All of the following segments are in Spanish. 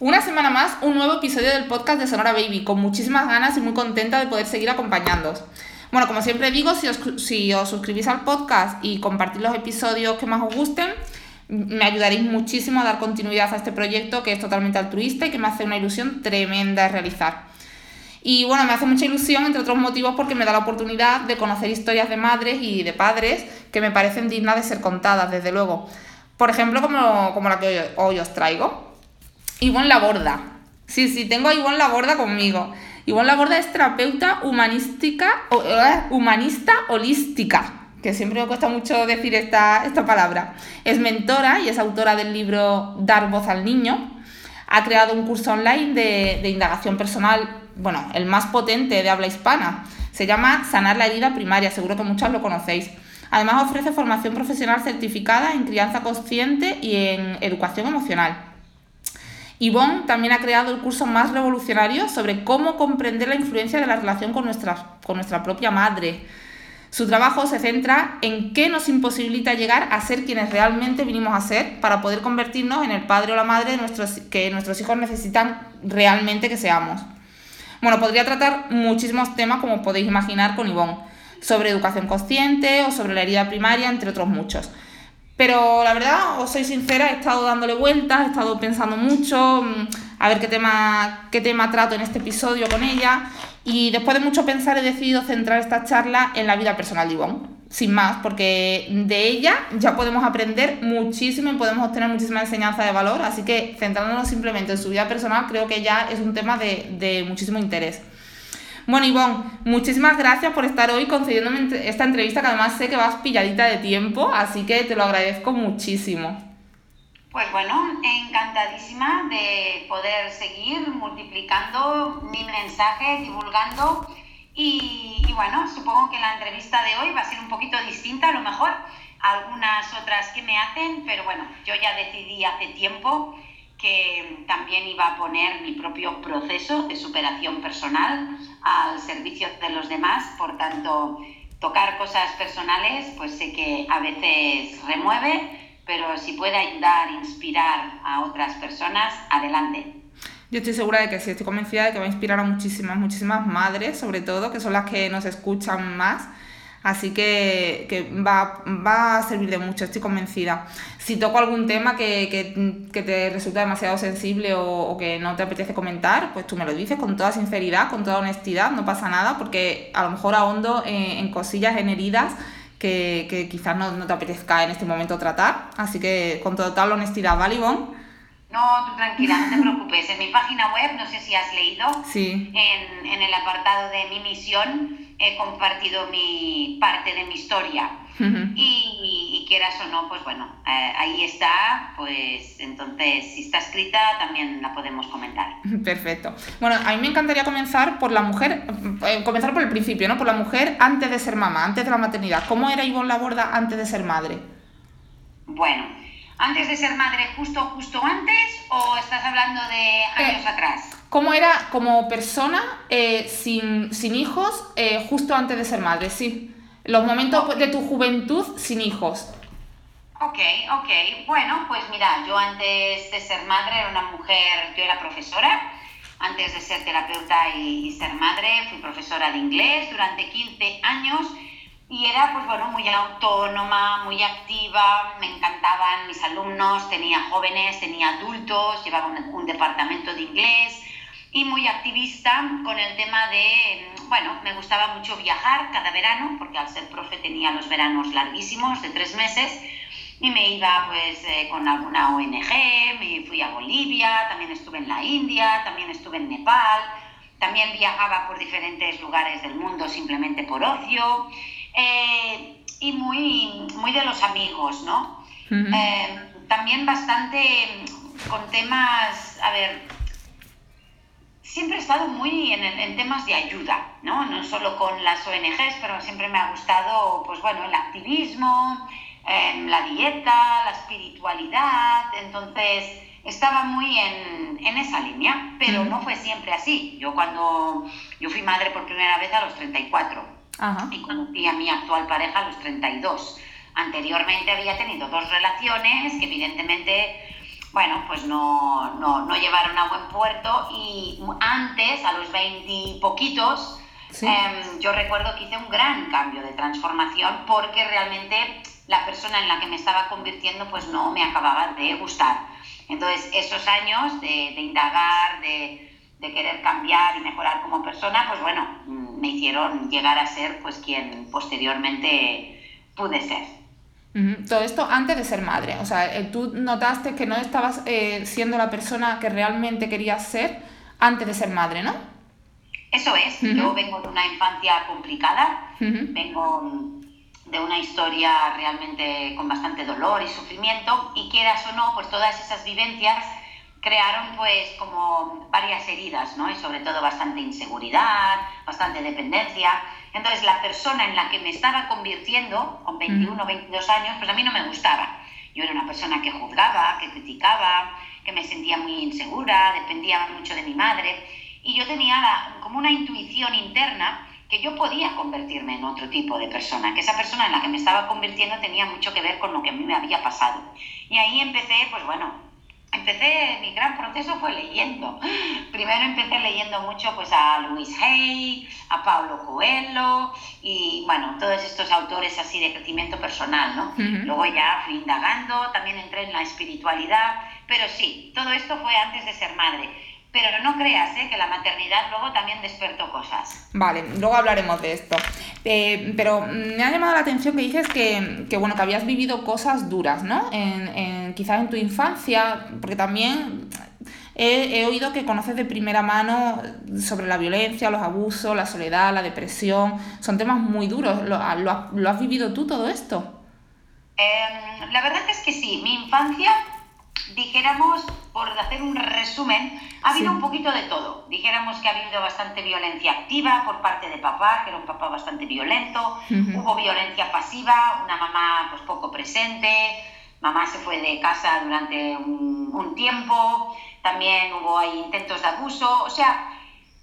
Una semana más, un nuevo episodio del podcast de Sonora Baby, con muchísimas ganas y muy contenta de poder seguir acompañándoos. Bueno, como siempre digo, si os, si os suscribís al podcast y compartís los episodios que más os gusten, me ayudaréis muchísimo a dar continuidad a este proyecto que es totalmente altruista y que me hace una ilusión tremenda de realizar. Y bueno, me hace mucha ilusión, entre otros motivos, porque me da la oportunidad de conocer historias de madres y de padres que me parecen dignas de ser contadas, desde luego. Por ejemplo, como, como la que hoy os traigo. Ivonne Laborda. Sí, sí, tengo a Ivonne Laborda conmigo. Ivonne Laborda es terapeuta humanística, eh, humanista holística, que siempre me cuesta mucho decir esta, esta palabra. Es mentora y es autora del libro Dar voz al niño. Ha creado un curso online de, de indagación personal, bueno, el más potente de habla hispana. Se llama Sanar la herida primaria, seguro que muchos lo conocéis. Además ofrece formación profesional certificada en crianza consciente y en educación emocional. Yvonne también ha creado el curso más revolucionario sobre cómo comprender la influencia de la relación con nuestra, con nuestra propia madre. Su trabajo se centra en qué nos imposibilita llegar a ser quienes realmente vinimos a ser para poder convertirnos en el padre o la madre nuestros, que nuestros hijos necesitan realmente que seamos. Bueno, podría tratar muchísimos temas, como podéis imaginar, con Yvonne, sobre educación consciente o sobre la herida primaria, entre otros muchos. Pero la verdad, os soy sincera, he estado dándole vueltas, he estado pensando mucho, mm, a ver qué tema, qué tema trato en este episodio con ella. Y después de mucho pensar he decidido centrar esta charla en la vida personal de Ivonne. Sin más, porque de ella ya podemos aprender muchísimo y podemos obtener muchísima enseñanza de valor. Así que centrándonos simplemente en su vida personal, creo que ya es un tema de, de muchísimo interés. Bueno, Ivonne, muchísimas gracias por estar hoy concediéndome esta entrevista, que además sé que vas pilladita de tiempo, así que te lo agradezco muchísimo. Pues bueno, encantadísima de poder seguir multiplicando mi mensaje, divulgando y, bueno, supongo que la entrevista de hoy va a ser un poquito distinta a lo mejor algunas otras que me hacen, pero bueno, yo ya decidí hace tiempo que también iba a poner mi propio proceso de superación personal al servicio de los demás, por tanto, tocar cosas personales, pues sé que a veces remueve, pero si puede ayudar, inspirar a otras personas, adelante. Yo estoy segura de que sí, estoy convencida de que va a inspirar a muchísimas, muchísimas madres, sobre todo, que son las que nos escuchan más Así que, que va, va, a servir de mucho, estoy convencida. Si toco algún tema que, que, que te resulta demasiado sensible o, o, que no te apetece comentar, pues tú me lo dices con toda sinceridad, con toda honestidad, no pasa nada, porque a lo mejor ahondo en, en cosillas, en heridas que, que quizás no, no, te apetezca en este momento tratar. Así que con total honestidad, ¿vale, Ivonne? No, tú tranquila, no te preocupes. En mi página web, no sé si has leído, sí. en, en el apartado de mi misión, he compartido mi parte de mi historia. Uh -huh. y, y, quieras o no, pues bueno, eh, ahí está, pues entonces si está escrita también la podemos comentar. Perfecto. Bueno, a mí me encantaría comenzar por la mujer, eh, comenzar por el principio, ¿no? Por la mujer antes de ser mamá, antes de la maternidad. ¿Cómo era Ivonne Laborda antes de ser madre? Bueno, antes de ser madre, justo, justo antes, o estás hablando de años eh, atrás? ¿Cómo era como persona eh, sin, sin, hijos eh, justo antes de ser madre? Sí. Los momentos de tu juventud sin hijos. Ok, ok. Bueno, pues mira, yo antes de ser madre era una mujer, yo era profesora. Antes de ser terapeuta y, y ser madre, fui profesora de inglés durante 15 años y era pues bueno muy autónoma, muy activa, me encantaban mis alumnos, tenía jóvenes, tenía adultos, llevaba un, un, departamento de inglés y muy activista con el tema de, bueno, me gustaba mucho viajar cada verano, porque al ser profe tenía los veranos larguísimos de tres meses y me iba pues eh, con alguna ONG, me fui a Bolivia, también estuve en la India, también estuve en Nepal, también viajaba por diferentes lugares del mundo simplemente por ocio eh, y muy, muy de los amigos, ¿no? Uh -huh. eh, también bastante con temas, a ver, siempre he estado muy en, en, temas de ayuda, ¿no? No solo con las ONGs, pero siempre me ha gustado, pues bueno, el activismo, eh, la dieta, la espiritualidad, entonces estaba muy en, en esa línea, pero uh -huh. no fue siempre así. Yo cuando, yo fui madre por primera vez a los 34 Ajá. y conocí a mi actual pareja a los 32. Anteriormente había tenido dos relaciones que evidentemente bueno, pues no, no, no, llevaron a buen puerto y antes, a los 20 poquitos, em, yo recuerdo que hice un gran cambio de transformación porque realmente la persona en la que me estaba convirtiendo pues no me acababa de gustar. Entonces, esos años de, indagar, de, de, querer cambiar y mejorar como persona, pues bueno, mm, me hicieron llegar a ser pues quien posteriormente pude ser. Todo esto antes de ser madre. O sea, eh, tú notaste que no estabas eh, siendo la persona que realmente querías ser antes de ser madre, ¿no? Eso es. Yo vengo de una infancia complicada. Vengo de una historia realmente con bastante dolor y sufrimiento. Y quieras o no, pues todas esas vivencias crearon pues como varias heridas, ¿no? Y sobre todo bastante inseguridad, bastante dependencia. Entonces, la persona en la que me estaba convirtiendo, con 21 o 22 años, pues a mí no me gustaba. Yo era una persona que juzgaba, que criticaba, que me sentía muy insegura, dependía mucho de mi madre. Y yo tenía como una intuición interna que yo podía convertirme en otro tipo de persona, que esa persona en la que me estaba convirtiendo tenía mucho que ver con lo que a mí me había pasado. Y ahí empecé, pues bueno, empecé, mi gran proceso fue leyendo. Primero empecé leyendo mucho pues a Luis Hay, a Pablo Coelho y bueno, todos estos autores así de crecimiento personal, ¿no? Luego ya fui indagando, también entré en la espiritualidad, pero sí, todo esto fue antes de ser madre. Pero no creas ¿eh? que la maternidad luego también despertó cosas. Vale, luego hablaremos de esto. Eh, pero me ha llamado la atención que dices que, que, bueno, que habías vivido cosas duras, ¿no? En, en, quizás en tu infancia, porque también he, he, oído que conoces de primera mano sobre la violencia, los abusos, la soledad, la depresión. Son temas muy duros. ¿Lo, lo, lo has vivido tú todo esto? Eh, la verdad es que sí. Mi infancia dijéramos, por hacer un resumen, ha habido un poquito de todo. Dijéramos que ha habido bastante violencia activa por parte de papá, que era un papá bastante violento, hubo violencia pasiva, una mamá pues poco presente, mamá se fue de casa durante un, un tiempo, también hubo ahí intentos de abuso, o sea,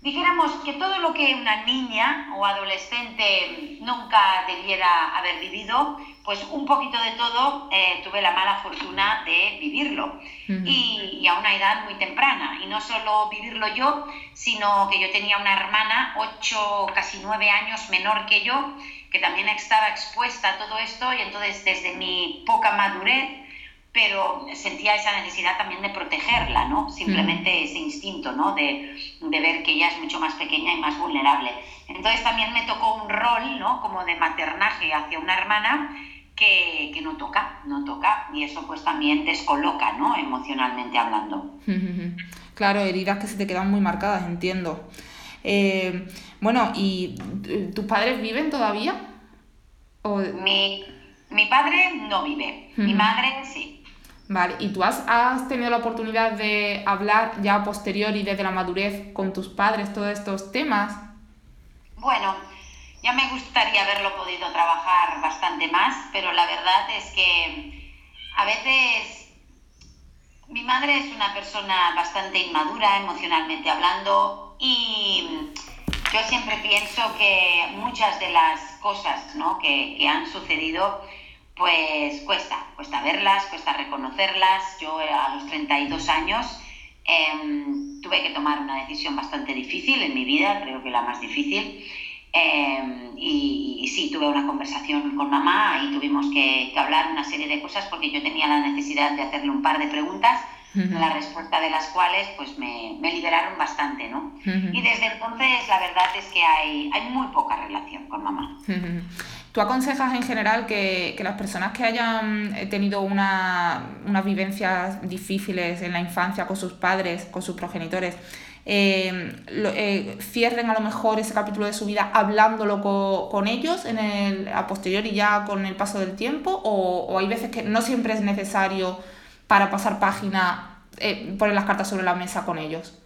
dijéramos que todo lo que una niña o adolescente nunca debiera haber vivido, pues un poquito de todo eh, tuve la mala fortuna de vivirlo. Y, y, a una edad muy temprana. Y no solo vivirlo yo, sino que yo tenía una hermana, ocho, casi nueve años menor que yo, que también estaba expuesta a todo esto. Y entonces desde mi poca madurez pero sentía esa necesidad también de protegerla, ¿no? Simplemente ese instinto, ¿no? De, de, ver que ella es mucho más pequeña y más vulnerable. Entonces también me tocó un rol, ¿no? Como de maternaje hacia una hermana que, que, no toca, no toca, y eso pues también descoloca, ¿no? Emocionalmente hablando. Claro, heridas que se te quedan muy marcadas, entiendo. Eh, bueno, ¿y tus padres viven todavía? ¿O... Mi, mi padre no vive, mi madre sí. Vale, ¿y tú has, has, tenido la oportunidad de hablar ya posterior y desde la madurez con tus padres todos estos temas? Bueno, ya me gustaría haberlo podido trabajar bastante más, pero la verdad es que a veces mi madre es una persona bastante inmadura emocionalmente hablando y yo siempre pienso que muchas de las cosas ¿no? que, que han sucedido pues cuesta, cuesta verlas, cuesta reconocerlas. Yo eh, a los 32 años em, tuve que tomar una decisión bastante difícil en mi vida, creo que la más difícil. Em, y, sí, tuve una conversación con mamá y tuvimos que, hablar una serie de cosas porque yo tenía la necesidad de hacerle un par de preguntas, la respuesta de las cuales pues me, me liberaron bastante, ¿no? Y desde entonces la verdad es que hay, hay muy poca relación con mamá. ¿Tú aconsejas en general que, las personas que hayan eh, tenido unas vivencias difíciles en la infancia con sus padres, con sus progenitores, eh, eh, cierren a lo mejor ese capítulo de su vida hablándolo con, ellos en el, a posteriori ya con el paso del tiempo? ¿O, o hay veces que no siempre es necesario para pasar página poner las cartas sobre la mesa con ellos?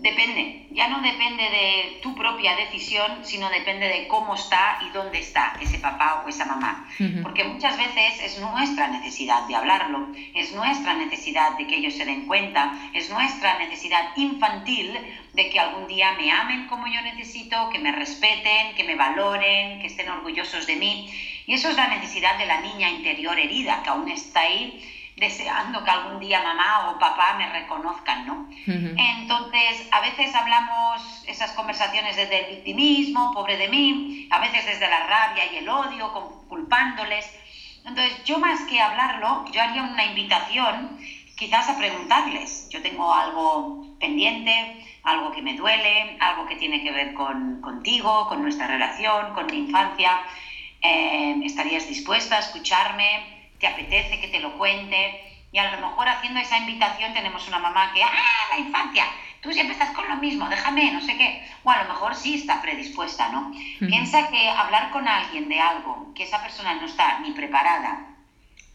Depende, ya no depende de tu propia decisión, sino depende de cómo está y dónde está ese papá o esa mamá. Porque muchas veces es nuestra necesidad de hablarlo, es nuestra necesidad de que ellos se den cuenta, es nuestra necesidad infantil de que algún día me amen como yo necesito, que me respeten, que me valoren, que estén orgullosos de mí. Y eso es la necesidad de la niña interior herida, que aún está ahí deseando que algún día mamá o papá me reconozcan, ¿no? Entonces, a veces hablamos esas conversaciones desde el victimismo, pobre de mí, a veces desde la rabia y el odio, culpándoles. Entonces, yo más que hablarlo, yo haría una invitación quizás a preguntarles. Yo tengo algo pendiente, algo que me duele, algo que tiene que ver con, contigo, con nuestra relación, con mi infancia. Eh, ¿Estarías dispuesta a escucharme? Te apetece que te lo cuente. Y a lo mejor haciendo esa invitación tenemos una mamá que, ah, la infancia, tú siempre estás con lo mismo, déjame, no sé qué. O a lo mejor sí está predispuesta, ¿no? Piensa que hablar con alguien de algo que esa persona no está ni preparada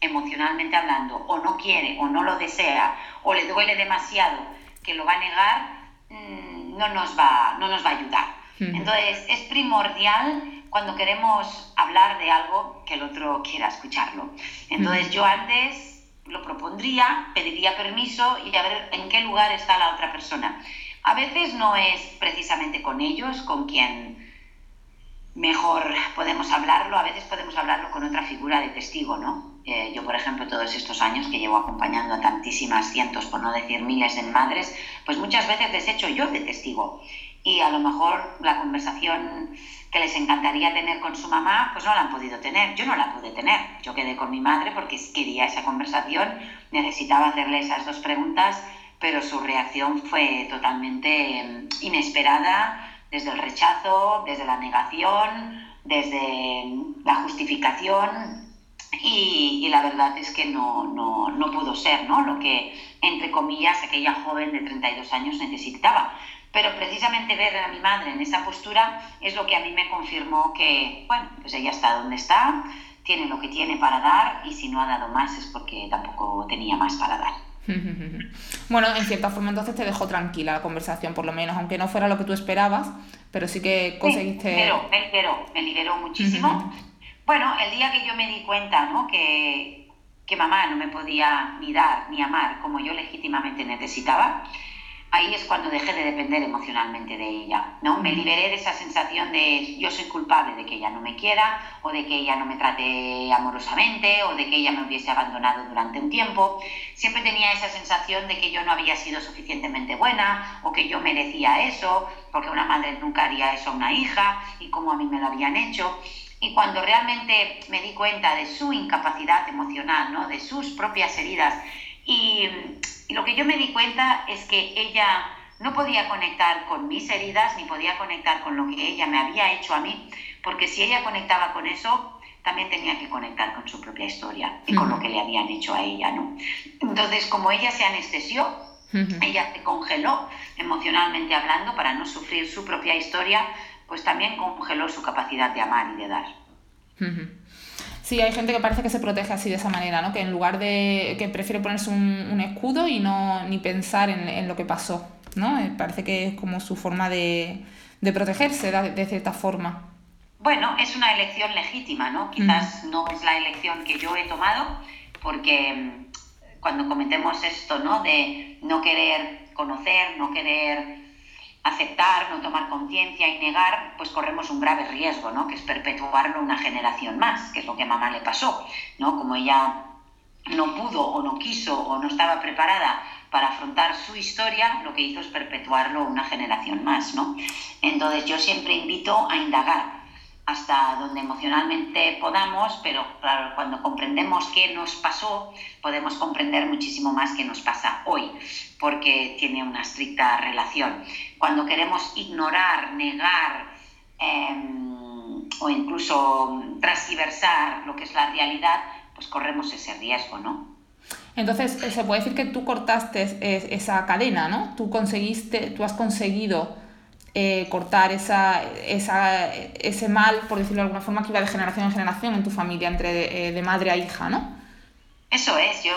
emocionalmente hablando, o no quiere, o no lo desea, o le duele demasiado que lo va a negar, mm, no, nos va, no nos va a ayudar. Entonces, es primordial cuando queremos hablar de algo que el otro quiera escucharlo. Entonces yo antes lo propondría, pediría permiso y a ver en qué lugar está la otra persona. A veces no es precisamente con ellos con quien mejor podemos hablarlo, a veces podemos hablarlo con otra figura de testigo, ¿no? Eh, yo, por ejemplo, todos estos años que llevo acompañando a tantísimas cientos, por no decir miles de madres, pues muchas veces les he hecho yo de testigo. Y a lo mejor la conversación que les encantaría tener con su mamá, pues no la han podido tener. Yo no la pude tener. Yo quedé con mi madre porque quería esa conversación, necesitaba hacerle esas dos preguntas, pero su reacción fue totalmente em, inesperada, desde el rechazo, desde la negación, desde la justificación. Y, la verdad es que no, no, no pudo ser ¿no? lo que, entre comillas, aquella joven de 32 años necesitaba pero precisamente ver a mi madre en esa postura es lo que a mí me confirmó que, bueno, pues ella está donde está, tiene lo que tiene para dar y si no ha dado más es porque tampoco tenía más para dar. Bueno, en cierta forma entonces te dejó tranquila la conversación, por lo menos, aunque no fuera lo que tú esperabas, pero sí que conseguiste... Sí, pero me liberó, me liberó muchísimo. Bueno, el día que yo me di cuenta ¿no? que, que mamá no me podía ni dar ni amar como yo legítimamente necesitaba, ahí es cuando dejé de depender emocionalmente de ella, ¿no? Me liberé de esa sensación de yo soy culpable de que ella no me quiera o de que ella no me trate amorosamente o de que ella me hubiese abandonado durante un tiempo. Siempre tenía esa sensación de que yo no había sido suficientemente buena o que yo merecía eso, porque una madre nunca haría eso a una hija y como a mí me lo habían hecho. Y cuando realmente me di cuenta de su incapacidad emocional, ¿no? de sus propias heridas y y lo que yo me di cuenta es que ella no podía conectar con mis heridas ni podía conectar con lo que ella me había hecho a mí, porque si ella conectaba con eso, también tenía que conectar con su propia historia y con lo que le habían hecho a ella, ¿no? Entonces, como ella se anestesió, ella se congeló emocionalmente hablando para no sufrir su propia historia, pues también congeló su capacidad de amar y de dar. Sí, hay gente que parece que se protege así de esa manera, ¿no? Que en lugar de que prefiere ponerse un, escudo y no ni pensar en, lo que pasó, ¿no? Eh, parece que es como su forma de, protegerse de, cierta forma. Bueno, es una elección legítima, ¿no? Quizás no es la elección que yo he tomado, porque mm, cuando cometemos esto, ¿no? De no querer conocer, no querer aceptar, no tomar conciencia y negar, pues corremos un grave riesgo, ¿no? Que es perpetuarlo una generación más, que es lo que a mamá le pasó, ¿no? Como ella no pudo o no quiso o no estaba preparada para afrontar su historia, lo que hizo es perpetuarlo una generación más, ¿no? Entonces yo siempre invito a indagar, hasta donde emocionalmente podamos, pero claro, cuando comprendemos qué nos pasó, podemos comprender muchísimo más qué nos pasa hoy, porque tiene una estricta relación. Cuando queremos ignorar, negar em, o incluso transversar lo que es la realidad, pues corremos ese riesgo, ¿no? Entonces, se puede decir que tú cortaste esa cadena, ¿no? Tú conseguiste, tú has conseguido eh, cortar esa, esa, ese mal, por decirlo de alguna forma, que iba de generación en generación en tu familia, entre de, madre a hija, ¿no? Eso es, yo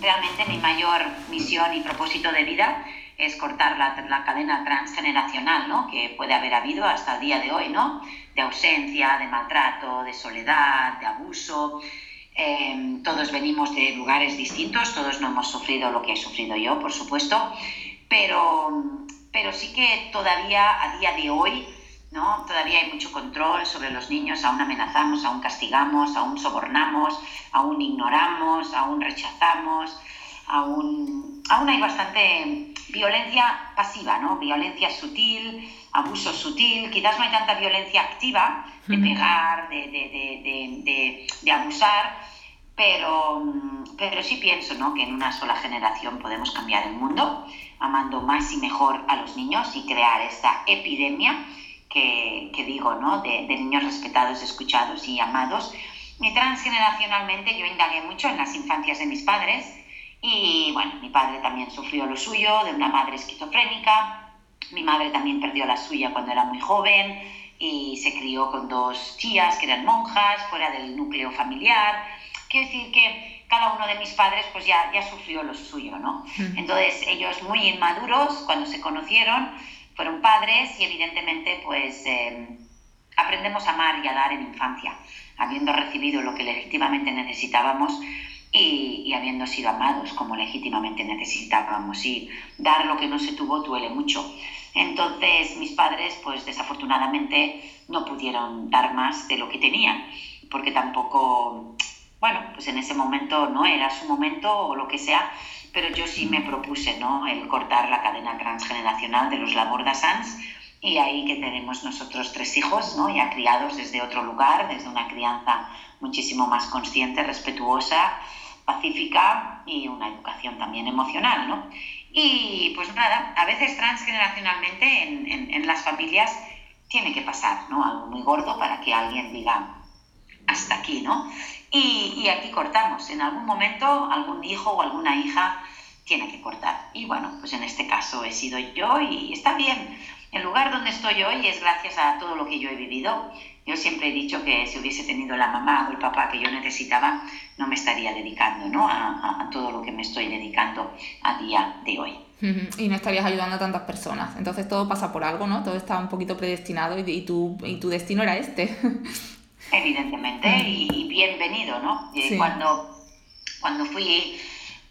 realmente mi mayor misión y propósito de vida es cortar la, la, cadena transgeneracional, ¿no? Que puede haber habido hasta el día de hoy, ¿no? De ausencia, de maltrato, de soledad, de abuso. Em, todos venimos de lugares distintos, todos no hemos sufrido lo que he sufrido yo, por supuesto, pero pero sí que todavía a día de hoy ¿no? Todavía hay mucho control sobre los niños, aún amenazamos, aún castigamos, aún sobornamos, aún ignoramos, aún rechazamos, aún, aún hay bastante violencia pasiva, ¿no? Violencia sutil, abuso sutil, quizás no hay tanta violencia activa de pegar, de, de, de, abusar, pero, pero sí pienso ¿no? que en una sola generación podemos cambiar el mundo, amando más y mejor a los niños y crear esta epidemia que, que digo, ¿no? de, niños respetados, escuchados y amados. Y transgeneracionalmente yo indagué mucho en las infancias de mis padres y bueno, mi padre también sufrió lo suyo de una madre esquizofrénica, mi madre también perdió la suya cuando era muy joven y se crió con dos tías que eran monjas fuera del núcleo familiar. Quiero decir que cada uno de mis padres pues ya, ya sufrió lo suyo, ¿no? Entonces ellos muy inmaduros cuando se conocieron fueron padres y evidentemente pues em, aprendemos a amar y a dar en infancia, habiendo recibido lo que legítimamente necesitábamos y, habiendo sido amados como legítimamente necesitábamos. Y dar lo que no se tuvo duele mucho. Entonces mis padres pues desafortunadamente no pudieron dar más de lo que tenían, porque tampoco, bueno, pues en ese momento no era su momento o lo que sea, pero yo sí me propuse ¿no? el cortar la cadena transgeneracional de los Laborda Sans y ahí que tenemos nosotros tres hijos, ¿no? ya criados desde otro lugar, desde una crianza muchísimo más consciente, respetuosa, pacífica y una educación también emocional. ¿no? Y pues nada, a veces transgeneracionalmente en, en, en las familias tiene que pasar ¿no? algo muy gordo para que alguien diga hasta aquí, ¿no? Y, aquí cortamos. En algún momento algún hijo o alguna hija tiene que cortar. Y bueno, pues en este caso he sido yo y está bien. El lugar donde estoy hoy es gracias a todo lo que yo he vivido. Yo siempre he dicho que si hubiese tenido la mamá o el papá que yo necesitaba, no me estaría dedicando ¿no? A, todo lo que me estoy dedicando a día de hoy. Y no estarías ayudando a tantas personas. Entonces todo pasa por algo, ¿no? Todo está un poquito predestinado y, y, tu, y tu destino era este. evidentemente, y, bienvenido, ¿no? Cuando, cuando fui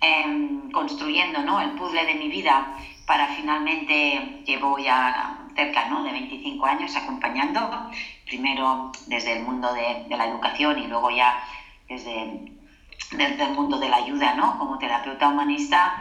em, construyendo ¿no? el puzzle de mi vida para finalmente, llevo ya cerca ¿no? de 25 años acompañando, primero desde el mundo de, la educación y luego ya desde, desde, el mundo de la ayuda, ¿no? Como terapeuta humanista,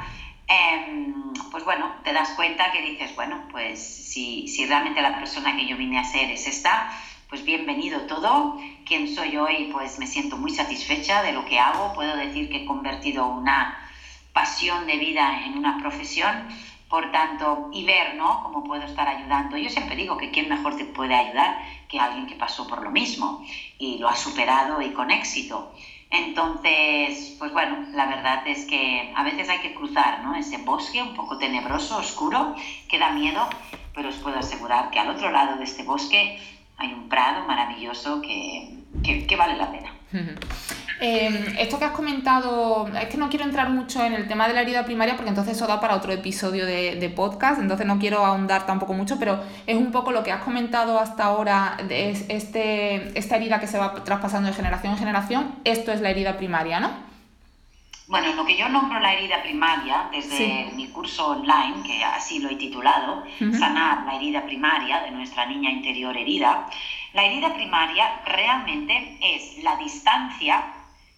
em, pues bueno, te das cuenta que dices, bueno, pues si, si realmente la persona que yo vine a ser es esta, pues bienvenido todo. Quien soy hoy, pues me siento muy satisfecha de lo que hago. Puedo decir que he convertido una pasión de vida en una profesión. Por tanto, y ver, ¿no? Cómo puedo estar ayudando. Yo siempre digo que quién mejor te puede ayudar que alguien que pasó por lo mismo y lo ha superado y con éxito. Entonces, pues bueno, la verdad es que a veces hay que cruzar ¿no? ese bosque un poco tenebroso, oscuro, que da miedo, pero os puedo asegurar que al otro lado de este bosque hay un prado maravilloso que, vale la pena. Em, esto que has comentado, es que no quiero entrar mucho en el tema de la herida primaria porque entonces eso da para otro episodio de, podcast, entonces no quiero ahondar tampoco mucho, pero es un poco lo que has comentado hasta ahora, de este, esta herida que se va traspasando de generación en generación, esto es la herida primaria, ¿no? Bueno, lo que yo nombro la herida primaria desde mi curso online, que así lo he titulado, Sanar la herida primaria de nuestra niña interior herida, la herida primaria realmente es la distancia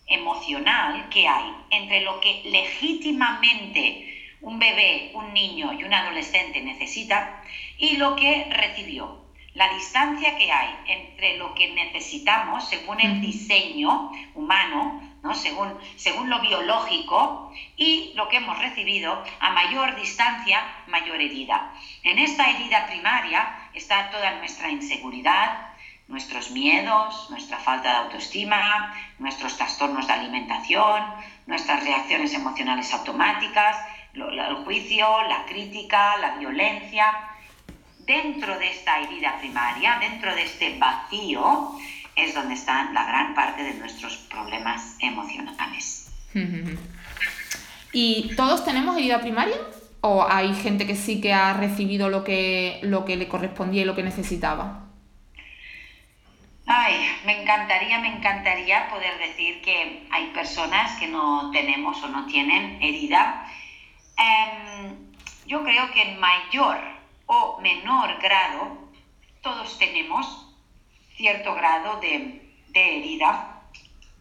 emocional que hay entre lo que legítimamente un bebé, un niño y un adolescente necesita y lo que recibió. La distancia que hay entre lo que necesitamos según el diseño humano según, según lo biológico y lo que hemos recibido, a mayor distancia, mayor herida. En esta herida primaria está toda nuestra inseguridad, nuestros miedos, nuestra falta de autoestima, nuestros trastornos de alimentación, nuestras reacciones emocionales automáticas, el juicio, la crítica, la violencia. Dentro de esta herida primaria, dentro de este vacío, es donde están la gran parte de nuestros problemas emocionales. ¿Y todos tenemos herida primaria? ¿O hay gente que sí que ha recibido lo que, lo que le correspondía y lo que necesitaba? Ay, me encantaría, me encantaría poder decir que hay personas que no tenemos o no tienen herida. Em, yo creo que en mayor o menor grado todos tenemos cierto grado de, de herida.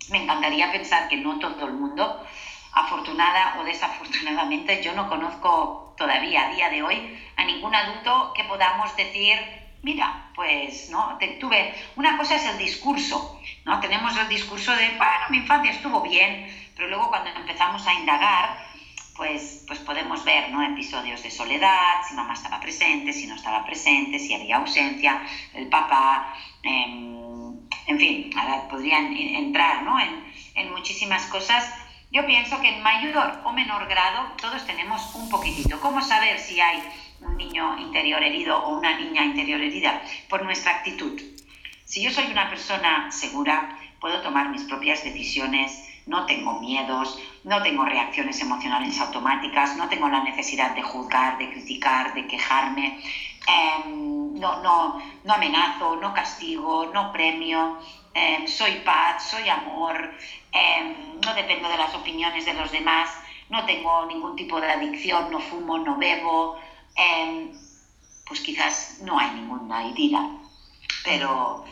Me encantaría pensar que no todo el mundo, afortunada o desafortunadamente, yo no conozco todavía a día de hoy a ningún adulto que podamos decir, mira, pues no, tuve, una cosa es el discurso, ¿no? Tenemos el discurso de, bueno, mi infancia estuvo bien, pero luego cuando empezamos a indagar, pues, pues podemos ver ¿no? episodios de soledad, si mamá estaba presente, si no estaba presente, si había ausencia, el papá, em, en fin, ahora podrían entrar ¿no? en, en muchísimas cosas. Yo pienso que en mayor o menor grado todos tenemos un poquitito. ¿Cómo saber si hay un niño interior herido o una niña interior herida? Por nuestra actitud. Si yo soy una persona segura, puedo tomar mis propias decisiones, no tengo miedos, no tengo reacciones emocionales automáticas, no tengo la necesidad de juzgar, de criticar, de quejarme, em, no, no, no amenazo, no castigo, no premio, em, soy paz, soy amor, em, no dependo de las opiniones de los demás, no tengo ningún tipo de adicción, no fumo, no bebo, pues quizás no hay ninguna herida, pero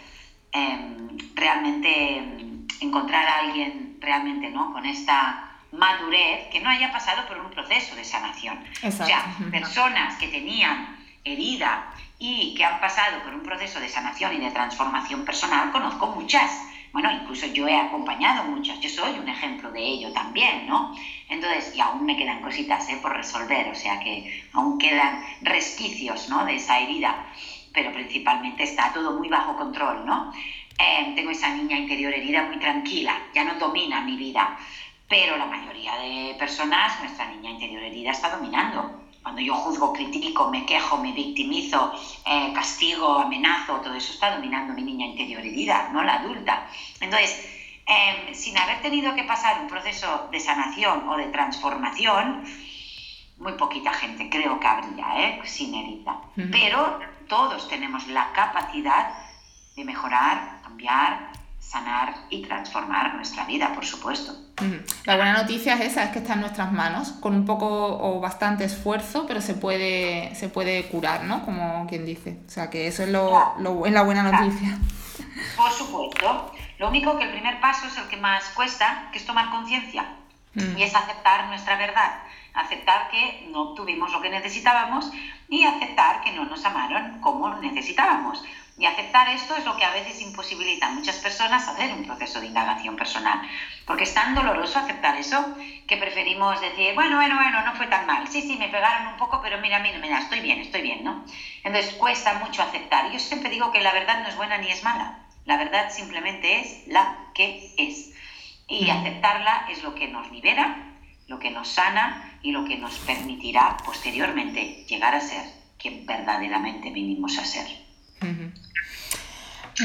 realmente encontrar a alguien realmente ¿no? con esta madurez que no haya pasado por un proceso de sanación. O sea, personas que tenían herida y que han pasado por un proceso de sanación y de transformación personal, conozco muchas. Bueno, incluso yo he acompañado muchas, yo soy un ejemplo de ello también, ¿no? Entonces, y aún me quedan cositas ¿eh? por resolver, o sea que aún quedan resquicios, ¿no? De esa herida, pero principalmente está todo muy bajo control, ¿no? Eh, tengo esa niña interior herida muy tranquila, ya no domina mi vida, pero la mayoría de personas, nuestra niña interior herida está dominando. Cuando yo juzgo, critico, me quejo, me victimizo, eh, castigo, amenazo, todo eso está dominando mi niña interior herida, no la adulta. Entonces, em, sin haber tenido que pasar un proceso de sanación o de transformación, muy poquita gente creo que habría, ¿eh? sin herida. Pero todos tenemos la capacidad de mejorar, cambiar, sanar y transformar nuestra vida, por supuesto. La buena noticia es esa, es que está en nuestras manos, con un poco o bastante esfuerzo, pero se puede, se puede curar, ¿no? Como quien dice. O sea, que eso es, lo, lo, la buena noticia. Por supuesto. Lo único que el primer paso es el que más cuesta, que es tomar conciencia. Y es aceptar nuestra verdad, aceptar que no obtuvimos lo que necesitábamos y aceptar que no nos amaron como necesitábamos. Y aceptar esto es lo que a veces imposibilita a muchas personas hacer un proceso de indagación personal, porque es tan doloroso aceptar eso que preferimos decir, bueno, bueno, bueno, no fue tan mal, sí, sí, me pegaron un poco, pero mira, mira, mira, estoy bien, estoy bien, ¿no? Entonces cuesta mucho aceptar. Yo siempre digo que la verdad no es buena ni es mala, la verdad simplemente es la que es. Y aceptarla es lo que nos libera, lo que nos sana y lo que nos permitirá posteriormente llegar a ser quien verdaderamente vinimos a ser.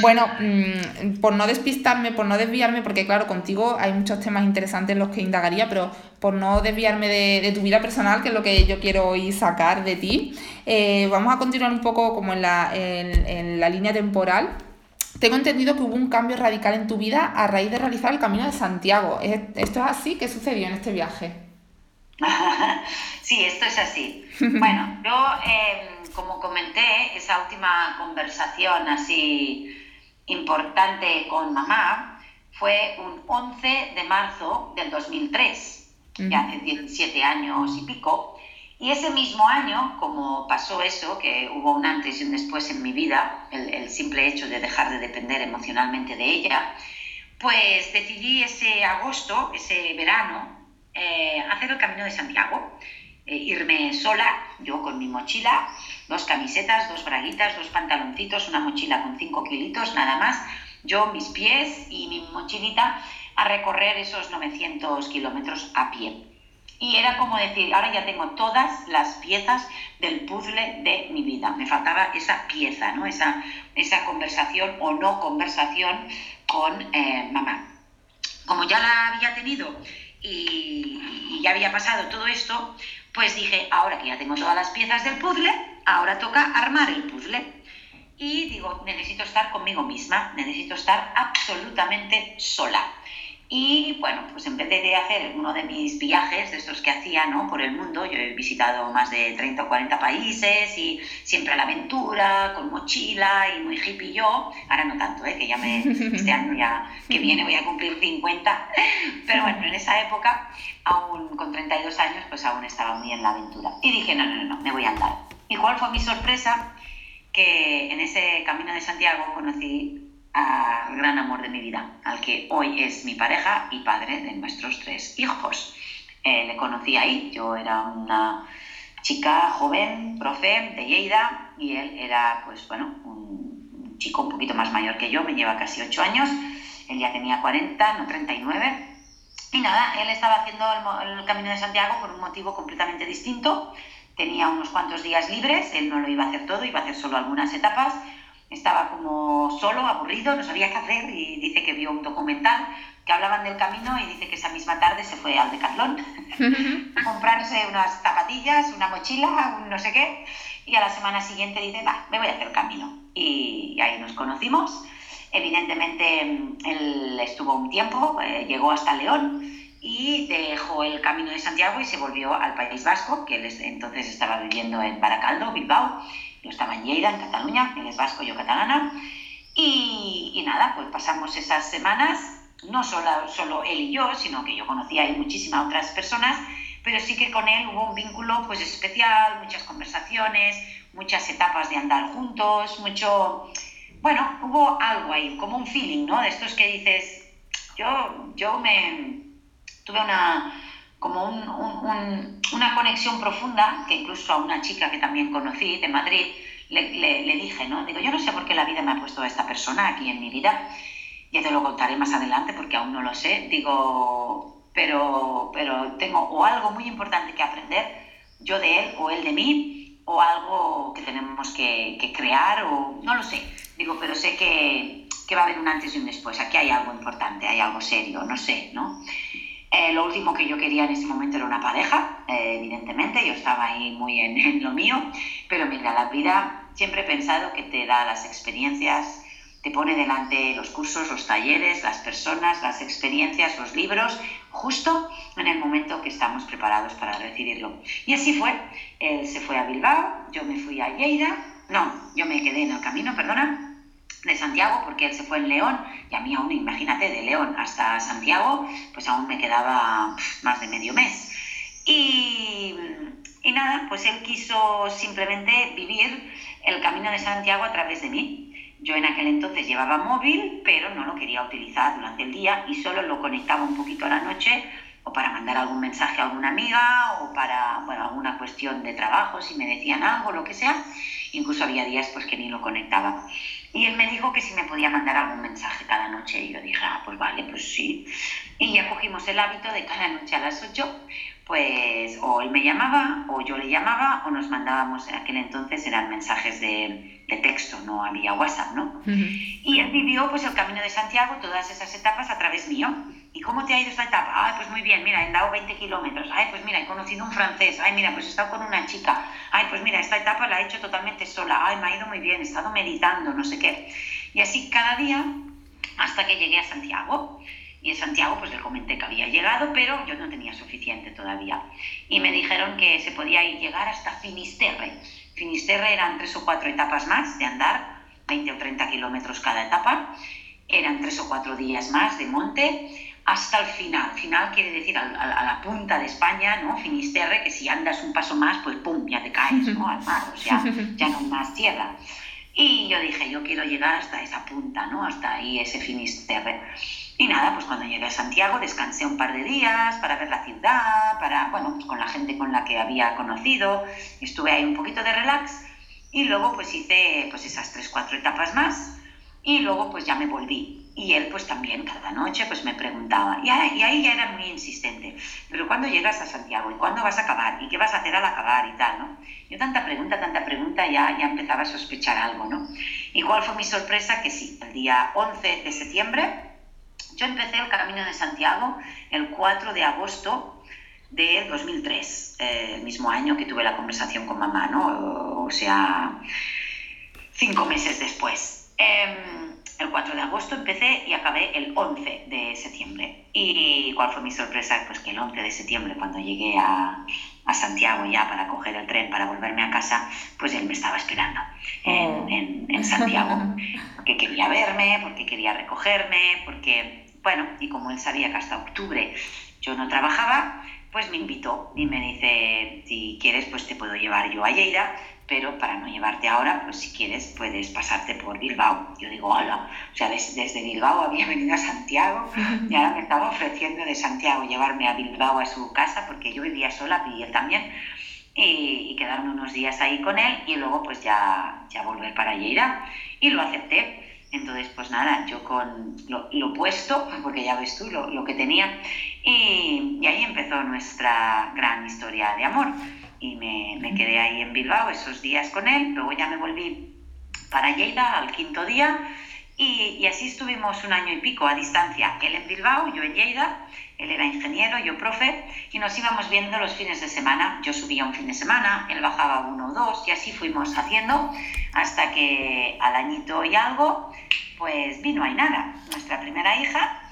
Bueno, mm, por no despistarme, por no desviarme, porque claro, contigo hay muchos temas interesantes en los que indagaría, pero por no desviarme de, tu vida personal, que es lo que yo quiero hoy sacar de ti, eh, vamos a continuar un poco como en la, en la línea temporal. Tengo entendido que hubo un cambio radical en tu vida a raíz de realizar el Camino de Santiago. ¿Esto es así? ¿Qué sucedió en este viaje? sí, esto es así. Bueno, yo... Eh como comenté, esa última conversación así importante con mamá fue un 11 de marzo del 2003, ya hace 17 años y pico. Y ese mismo año, como pasó eso, que hubo un antes y un después en mi vida, el, simple hecho de dejar de depender emocionalmente de ella, pues decidí ese agosto, ese verano, eh, hacer el Camino de Santiago, eh, irme sola, yo con mi mochila, dos camisetas, dos braguitas, dos pantaloncitos, una mochila con cinco kilitos, nada más, yo, mis pies y mi mochilita a recorrer esos 900 kilómetros a pie. Y era como decir, ahora ya tengo todas las piezas del puzzle de mi vida. Me faltaba esa pieza, ¿no? esa, esa conversación o no conversación con eh, mamá. Como ya la había tenido y, ya había pasado todo esto, pues dije, ahora que ya tengo todas las piezas del puzzle, ahora toca armar el puzzle. Y digo, necesito estar conmigo misma, necesito estar absolutamente sola. Y bueno, pues vez de hacer uno de mis viajes, de estos que hacía ¿no? por el mundo, yo he visitado más de 30 o 40 países y siempre a la aventura, con mochila y muy hippie yo, ahora no tanto, ¿eh? que ya me, este año ya que viene voy a cumplir 50, pero bueno, en esa época, aún con 32 años, pues aún estaba muy en la aventura. Y dije, no, no, no, me voy a andar. ¿Y cuál fue mi sorpresa? Que en ese camino de Santiago conocí al gran amor de mi vida, al que hoy es mi pareja y padre de nuestros tres hijos. Eh, le conocí ahí, yo era una chica joven, profe de Lleida, y él era, pues bueno, un chico un poquito más mayor que yo, me lleva casi ocho años, él ya tenía 40, no 39. Y nada, él estaba haciendo el, el Camino de Santiago por un motivo completamente distinto. Tenía unos cuantos días libres, él no lo iba a hacer todo, iba a hacer solo algunas etapas estaba como solo, aburrido, no sabía qué hacer y dice que vio un documental que hablaban del camino y dice que esa misma tarde se fue al Decathlon a comprarse unas zapatillas, una mochila, un no sé qué y a la semana siguiente dice, va, me voy a hacer el camino. Y ahí nos conocimos. Evidentemente él estuvo un tiempo, eh, llegó hasta León y dejó el camino de Santiago y se volvió al País Vasco, que él entonces estaba viviendo en Baracaldo, Bilbao, yo estaba en Lleida, en Cataluña, él es vasco, yo catalana. Y, nada, pues pasamos esas semanas, no solo, solo él y yo, sino que yo conocía a muchísimas otras personas, pero sí que con él hubo un vínculo pues especial, muchas conversaciones, muchas etapas de andar juntos, mucho... Bueno, hubo algo ahí, como un feeling, ¿no? De estos que dices, yo, yo me... tuve una como una conexión profunda, que incluso a una chica que también conocí de Madrid le, dije, ¿no? Digo, yo no sé por qué la vida me ha puesto a esta persona aquí en mi vida, ya te lo contaré más adelante porque aún no lo sé, digo, pero, pero tengo o algo muy importante que aprender, yo de él o él de mí, o algo que tenemos que, que crear, o no lo sé, digo, pero sé que, que va a haber un antes y un después, aquí hay algo importante, hay algo serio, no sé, ¿no? Eh, lo último que yo quería en ese momento era una pareja, eh, evidentemente, yo estaba ahí muy en, lo mío, pero mira, la vida siempre he pensado que te da las experiencias, te pone delante los cursos, los talleres, las personas, las experiencias, los libros, justo en el momento que estamos preparados para recibirlo. Y así fue, él se fue a Bilbao, yo me fui a Lleida, no, yo me quedé en el camino, perdona, de Santiago, porque él se fue en León, y a mí aún, imagínate, de León hasta Santiago, pues aún me quedaba más de medio mes. Y, y nada, pues él quiso simplemente vivir el camino de Santiago a través de mí. Yo en aquel entonces llevaba móvil, pero no lo quería utilizar durante el día y solo lo conectaba un poquito a la noche o para mandar algún mensaje a alguna amiga o para bueno, alguna cuestión de trabajo, si me decían algo, lo que sea. Incluso había días pues que ni lo conectaba. Y él me dijo que si me podía mandar algún mensaje cada noche. Y yo dije, ah, pues vale, pues sí. Y ya cogimos el hábito de cada noche a las 8, pues o él me llamaba, o yo le llamaba, o nos mandábamos, en aquel entonces eran mensajes de, de texto, no había WhatsApp, ¿no? Y él vivió pues el Camino de Santiago, todas esas etapas a través mío. ¿Y cómo te ha ido esta etapa? Ay, pues muy bien, mira, he dado 20 kilómetros. Ay, pues mira, he conocido un francés. Ay, mira, pues he estado con una chica. Ay, pues mira, esta etapa la he hecho totalmente sola. Ay, me ha ido muy bien, he estado meditando, no sé qué. Y así cada día hasta que llegué a Santiago. Y en Santiago pues le comenté que había llegado, pero yo no tenía suficiente todavía. Y me dijeron que se podía ir llegar hasta Finisterre. Finisterre eran tres o cuatro etapas más de andar, 20 o 30 kilómetros cada etapa. Eran tres o cuatro días más de monte hasta el final. Final quiere decir a, la punta de España, ¿no? Finisterre, que si andas un paso más, pues pum, ya te caes, ¿no? Al mar, o sea, ya no hay más tierra. Y yo dije, yo quiero llegar hasta esa punta, ¿no? Hasta ahí, ese Finisterre. Y nada, pues cuando llegué a Santiago descansé un par de días para ver la ciudad, para, bueno, pues con la gente con la que había conocido, estuve ahí un poquito de relax y luego pues hice pues esas tres, cuatro etapas más y luego pues ya me volví. Y él pues también cada noche pues me preguntaba, y ahí, y ahí ya era muy insistente, pero ¿cuándo llegas a Santiago? ¿Y cuándo vas a acabar? ¿Y qué vas a hacer al acabar? Y tal, ¿no? Yo tanta pregunta, tanta pregunta, ya, ya empezaba a sospechar algo, ¿no? ¿Y cuál fue mi sorpresa? Que sí, el día 11 de septiembre, yo empecé el Camino de Santiago el 4 de agosto de 2003, eh, el mismo año que tuve la conversación con mamá, ¿no? O sea, cinco meses después. Em, el 4 de agosto empecé y acabé el 11 de septiembre. ¿Y cuál fue mi sorpresa? Pues que el 11 de septiembre, cuando llegué a, a Santiago ya para coger el tren para volverme a casa, pues él me estaba esperando en, oh. en, en Santiago, porque quería verme, porque quería recogerme, porque, bueno, y como él sabía que hasta octubre yo no trabajaba, pues me invitó y me dice, si quieres, pues te puedo llevar yo a Lleida, pero para no llevarte ahora, pues si quieres puedes pasarte por Bilbao. Yo digo, hola, o sea, desde, Bilbao había venido a Santiago y ahora me estaba ofreciendo de Santiago llevarme a Bilbao a su casa porque yo vivía sola y él también y, quedarme unos días ahí con él y luego pues ya, ya volver para Lleida y lo acepté. Entonces, pues nada, yo con lo, puesto, porque ya ves tú lo, lo que tenía, y, y ahí empezó nuestra gran historia de amor. Y me, quedé ahí en Bilbao esos días con él, luego ya me volví para Lleida al quinto día y, y, así estuvimos un año y pico a distancia, él en Bilbao, yo en Lleida, él era ingeniero, yo profe, y nos íbamos viendo los fines de semana, yo subía un fin de semana, él bajaba uno o dos y así fuimos haciendo hasta que al añito y algo, pues vino Ainara, nuestra primera hija,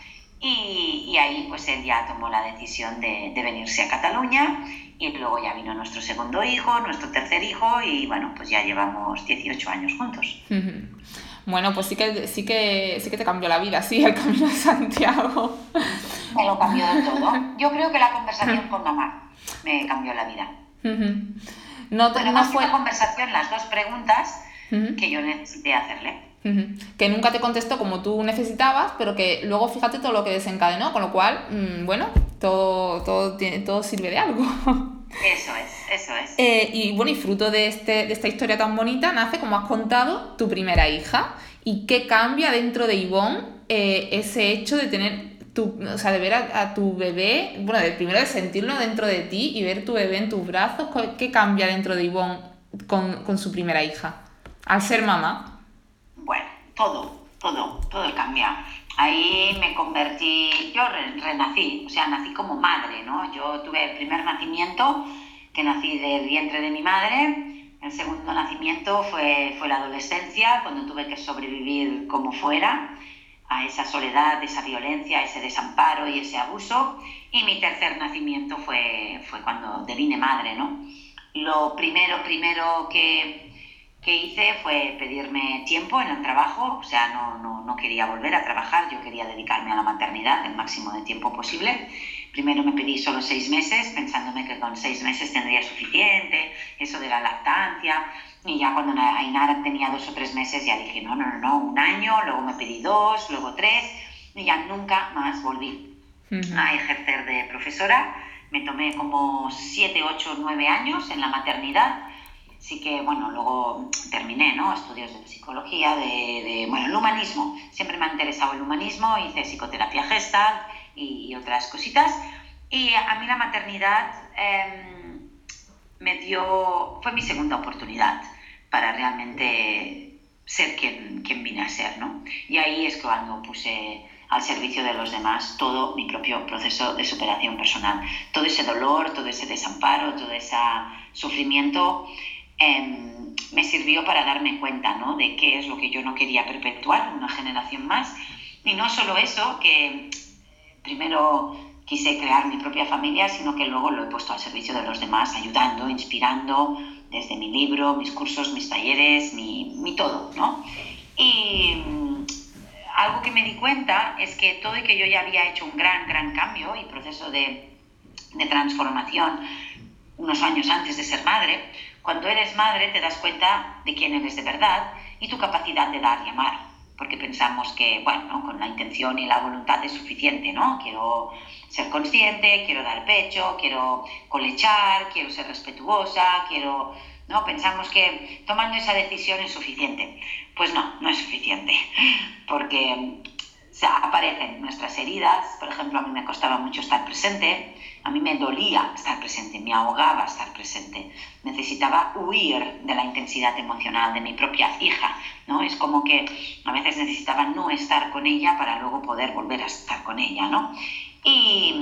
y, y, ahí pues él ya tomó la decisión de, de, venirse a Cataluña y luego ya vino nuestro segundo hijo, nuestro tercer hijo y bueno, pues ya llevamos 18 años juntos. Bueno, pues sí que, sí, que, sí que te cambió la vida, sí, el camino de Santiago. Me lo cambió de todo. Yo creo que la conversación con mamá me cambió la vida. No, bueno, no fue... la conversación, las dos preguntas que yo necesité hacerle. Que nunca te contestó como tú necesitabas, pero que luego fíjate todo lo que desencadenó, con lo cual, mm, bueno, todo, todo, tiene, todo sirve de algo. Eso es, eso es. Eh, y bueno, y fruto de, este, de esta historia tan bonita nace, como has contado, tu primera hija. ¿Y qué cambia dentro de Ivonne eh, ese hecho de tener tu, o sea, de ver a, tu bebé, bueno, de, primero de sentirlo dentro de ti y ver tu bebé en tus brazos, ¿qué cambia dentro de Ivonne con, con su primera hija? Al ser mamá. Bueno, todo, todo, todo cambia ahí me convertí, yo renací, o sea, nací como madre, ¿no? Yo tuve el primer nacimiento, que nací del vientre de mi madre, el segundo nacimiento fue, fue la adolescencia, cuando tuve que sobrevivir como fuera a esa soledad, esa violencia, ese desamparo y ese abuso, y mi tercer nacimiento fue, fue cuando devine madre, ¿no? Lo primero, primero que que hice fue pedirme tiempo en el trabajo, o sea, no, no, no, quería volver a trabajar, yo quería dedicarme a la maternidad el máximo de tiempo posible. Primero me pedí solo seis meses, pensándome que con seis meses tendría suficiente, eso de la lactancia, y ya cuando Ainara tenía dos o tres meses ya dije, no, no, no, no, un año, luego me pedí dos, luego tres, y ya nunca más volví a ejercer de profesora. Me tomé como siete, ocho, nueve años en la maternidad sí que, bueno, luego terminé, ¿no? Estudios de psicología, de, bueno, el humanismo. Siempre me ha interesado el humanismo, hice psicoterapia gestal y, otras cositas. Y a mí la maternidad em, me dio, fue mi segunda oportunidad para realmente ser quien, quien vine a ser, ¿no? Y ahí es cuando puse al servicio de los demás todo mi propio proceso de superación personal. Todo ese dolor, todo ese desamparo, todo ese sufrimiento Em, me sirvió para darme cuenta ¿no? de qué es lo que yo no quería perpetuar una generación más. Y no solo eso, que primero quise crear mi propia familia, sino que luego lo he puesto al servicio de los demás, ayudando, inspirando, desde mi libro, mis cursos, mis talleres, mi, mi todo. ¿no? Y mm, algo que me di cuenta es que todo y que yo ya había hecho un gran, gran cambio y proceso de, de transformación unos años antes de ser madre, cuando eres madre te das cuenta de quién eres de verdad y tu capacidad de dar y amar, porque pensamos que, bueno, con la intención y la voluntad es suficiente, ¿no? Quiero ser consciente, quiero dar pecho, quiero colechar, quiero ser respetuosa, quiero... ¿no? Pensamos que tomando esa decisión es suficiente. Pues no, no es suficiente, porque o aparecen nuestras heridas, por ejemplo, a mí me costaba mucho estar presente, a mí me dolía estar presente, me ahogaba estar presente. Necesitaba huir de la intensidad emocional de mi propia hija, ¿no? Es como que a veces necesitaba no estar con ella para luego poder volver a estar con ella, ¿no? Y,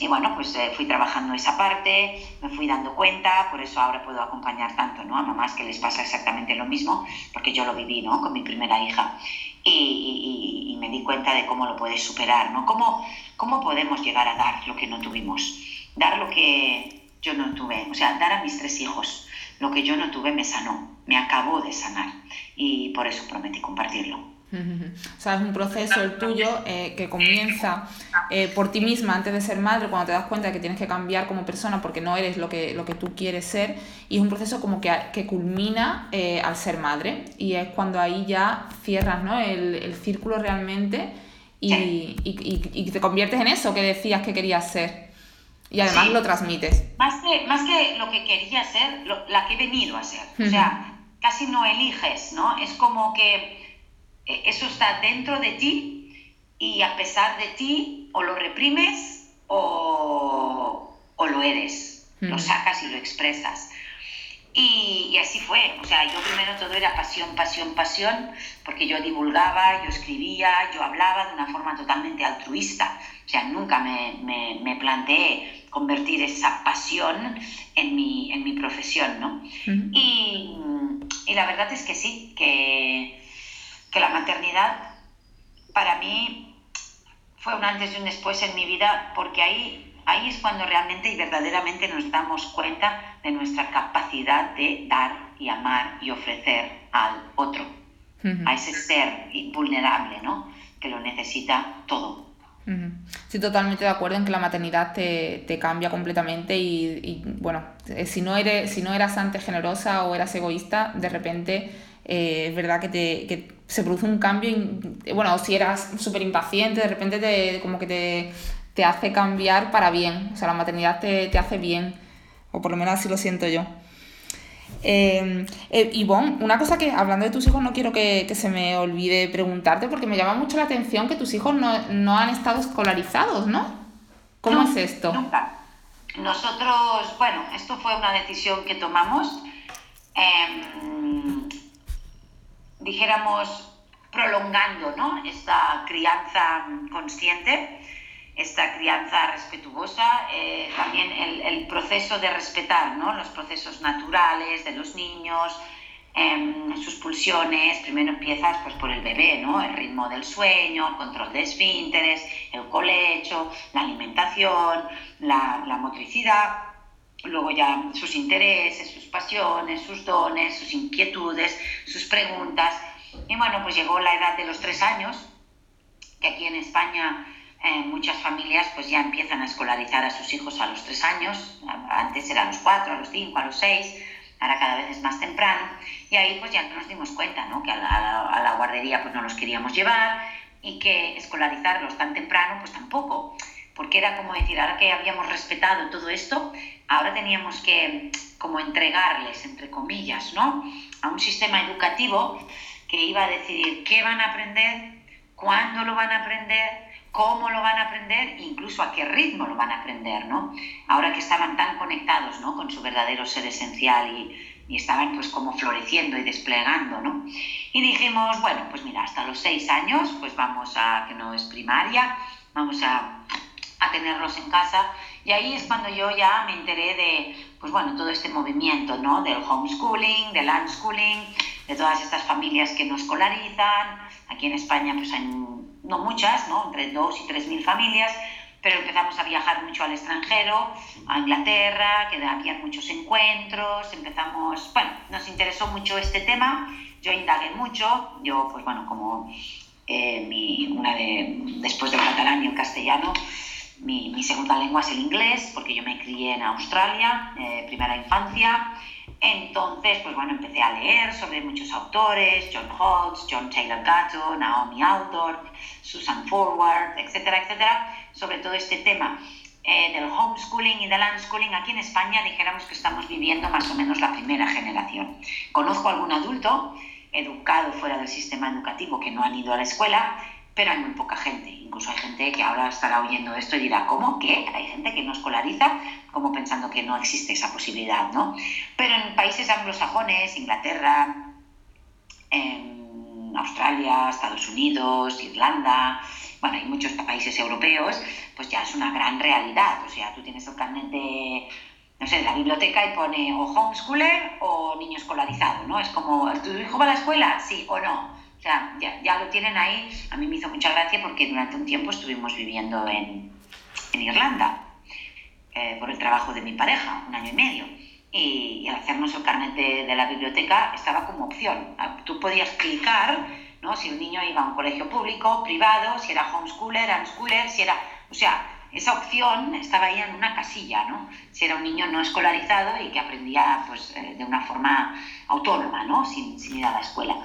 y bueno, pues eh, fui trabajando esa parte, me fui dando cuenta, por eso ahora puedo acompañar tanto ¿no? a mamás que les pasa exactamente lo mismo, porque yo lo viví ¿no? con mi primera hija y, y, me di cuenta de cómo lo puedes superar, ¿no? ¿Cómo, ¿Cómo podemos llegar a dar lo que no tuvimos? Dar lo que yo no tuve, o sea, dar a mis tres hijos lo que yo no tuve me sanó, me acabó de sanar y por eso prometí compartirlo. O sea, es un proceso el tuyo eh, que comienza eh, por ti misma antes de ser madre, cuando te das cuenta de que tienes que cambiar como persona porque no eres lo que, lo que tú quieres ser, y es un proceso como que, que culmina eh, al ser madre, y es cuando ahí ya cierras ¿no? el, el círculo realmente y, y, y, y, te conviertes en eso que decías que querías ser. Y además lo transmites. Más que, más que lo que quería ser, la que he venido a ser. O sea, casi no eliges, ¿no? Es como que eso está dentro de ti y a pesar de ti o lo reprimes o, o lo eres, lo sacas y lo expresas. Y, y, así fue, o sea, yo primero todo era pasión, pasión, pasión, porque yo divulgaba, yo escribía, yo hablaba de una forma totalmente altruista, o sea, nunca me, me, me planteé convertir esa pasión en mi, en mi profesión, ¿no? y, y la verdad es que sí, que que la maternidad para mí fue un antes y un después en mi vida, porque ahí, ahí es cuando realmente y verdaderamente nos damos cuenta de nuestra capacidad de dar y amar y ofrecer al otro, a ese ser vulnerable, ¿no? que lo necesita todo. Sí, totalmente de acuerdo en que la maternidad te, te cambia completamente y, y, bueno, eh, si no, eres, si no eras antes generosa o eras egoísta, de repente eh, es verdad que, te, que se produce un cambio, bueno, si eras súper impaciente, de repente te, como que te, te, hace cambiar para bien, o sea, la maternidad te, te hace bien, o por lo menos así lo siento yo. Eh, eh, Ivonne, una cosa que hablando de tus hijos no quiero que, que, se me olvide preguntarte porque me llama mucho la atención que tus hijos no, no han estado escolarizados, ¿no? ¿Cómo es esto? Nunca. Nosotros, bueno, esto fue una decisión que tomamos. Eh, dijéramos, prolongando ¿no? esta crianza consciente, esta crianza respetuosa, eh, también el, proceso de respetar ¿no? los procesos naturales de los niños, eh, sus pulsiones, primero empiezas pues, por el bebé, ¿no? el ritmo del sueño, el control de esfínteres, el colecho, la alimentación, la motricidad, luego ya sus intereses, sus pasiones, sus dones, sus inquietudes, sus preguntas. Y bueno, pues llegó la edad de los tres años, que aquí en España eh, muchas familias pues ya empiezan a escolarizar a sus hijos a los tres años, antes era a los cuatro, a los cinco, a los seis, ahora cada vez es más temprano, y ahí pues ya nos dimos cuenta, ¿no? Que a la, a la guardería pues no los queríamos llevar y que escolarizarlos tan temprano pues tampoco porque era como decir, ahora que habíamos respetado todo esto, ahora teníamos que como entregarles, entre comillas, ¿no? A un sistema educativo que iba a decidir qué van a aprender, cuándo lo van a aprender, cómo lo van a aprender, incluso a qué ritmo lo van a aprender, ¿no? Ahora que estaban tan conectados, ¿no? Con su verdadero ser esencial y, y estaban pues como floreciendo y desplegando, ¿no? Y dijimos, bueno, pues mira, hasta los seis años, pues vamos a, que no es primaria, vamos a a tenerlos en casa. Y ahí es cuando yo ya me enteré de, pues bueno, todo este movimiento, ¿no? Del homeschooling, del unschooling, de todas estas familias que nos escolarizan. Aquí en España pues hay no muchas, ¿no? Entre dos y tres mil familias, pero empezamos a viajar mucho al extranjero, a Inglaterra, que había muchos encuentros, empezamos, bueno, nos interesó mucho este tema, yo indagué mucho, yo pues bueno, como eh, mi, una de, después del catalán y el castellano, mi, mi, segunda lengua es el inglés, porque yo me crié en Australia, eh, primera infancia. Entonces, pues bueno, empecé a leer sobre muchos autores, John Holtz, John Taylor Gatto, Naomi Althorp, Susan Forward, etcétera, etcétera, sobre todo este tema eh, del homeschooling y del unschooling. Aquí en España dijéramos que estamos viviendo más o menos la primera generación. Conozco algún adulto educado fuera del sistema educativo que no han ido a la escuela pero hay muy poca gente. Incluso hay gente que ahora estará oyendo esto y dirá, ¿cómo? ¿Qué? Hay gente que no escolariza como pensando que no existe esa posibilidad, ¿no? Pero en países anglosajones, Inglaterra, Australia, Estados Unidos, Irlanda, bueno, hay muchos países europeos, pues ya es una gran realidad. O sea, tú tienes el carnet de, no sé, la biblioteca y pone o homeschooler o niño escolarizado, ¿no? Es como, ¿tu hijo va a la escuela? Sí o no. O sea, ya, ya lo tienen ahí. A mí me hizo mucha gracia porque durante un tiempo estuvimos viviendo en, en Irlanda eh, por el trabajo de mi pareja, un año y medio. Y, y al hacernos el carnet de, de, la biblioteca estaba como opción. Ah, tú podías clicar ¿no? si un niño iba a un colegio público, privado, si era homeschooler, unschooler, si era... O sea, esa opción estaba ahí en una casilla, ¿no? Si era un niño no escolarizado y que aprendía pues, eh, de una forma autónoma, ¿no? Sin, sin, ir a la escuela.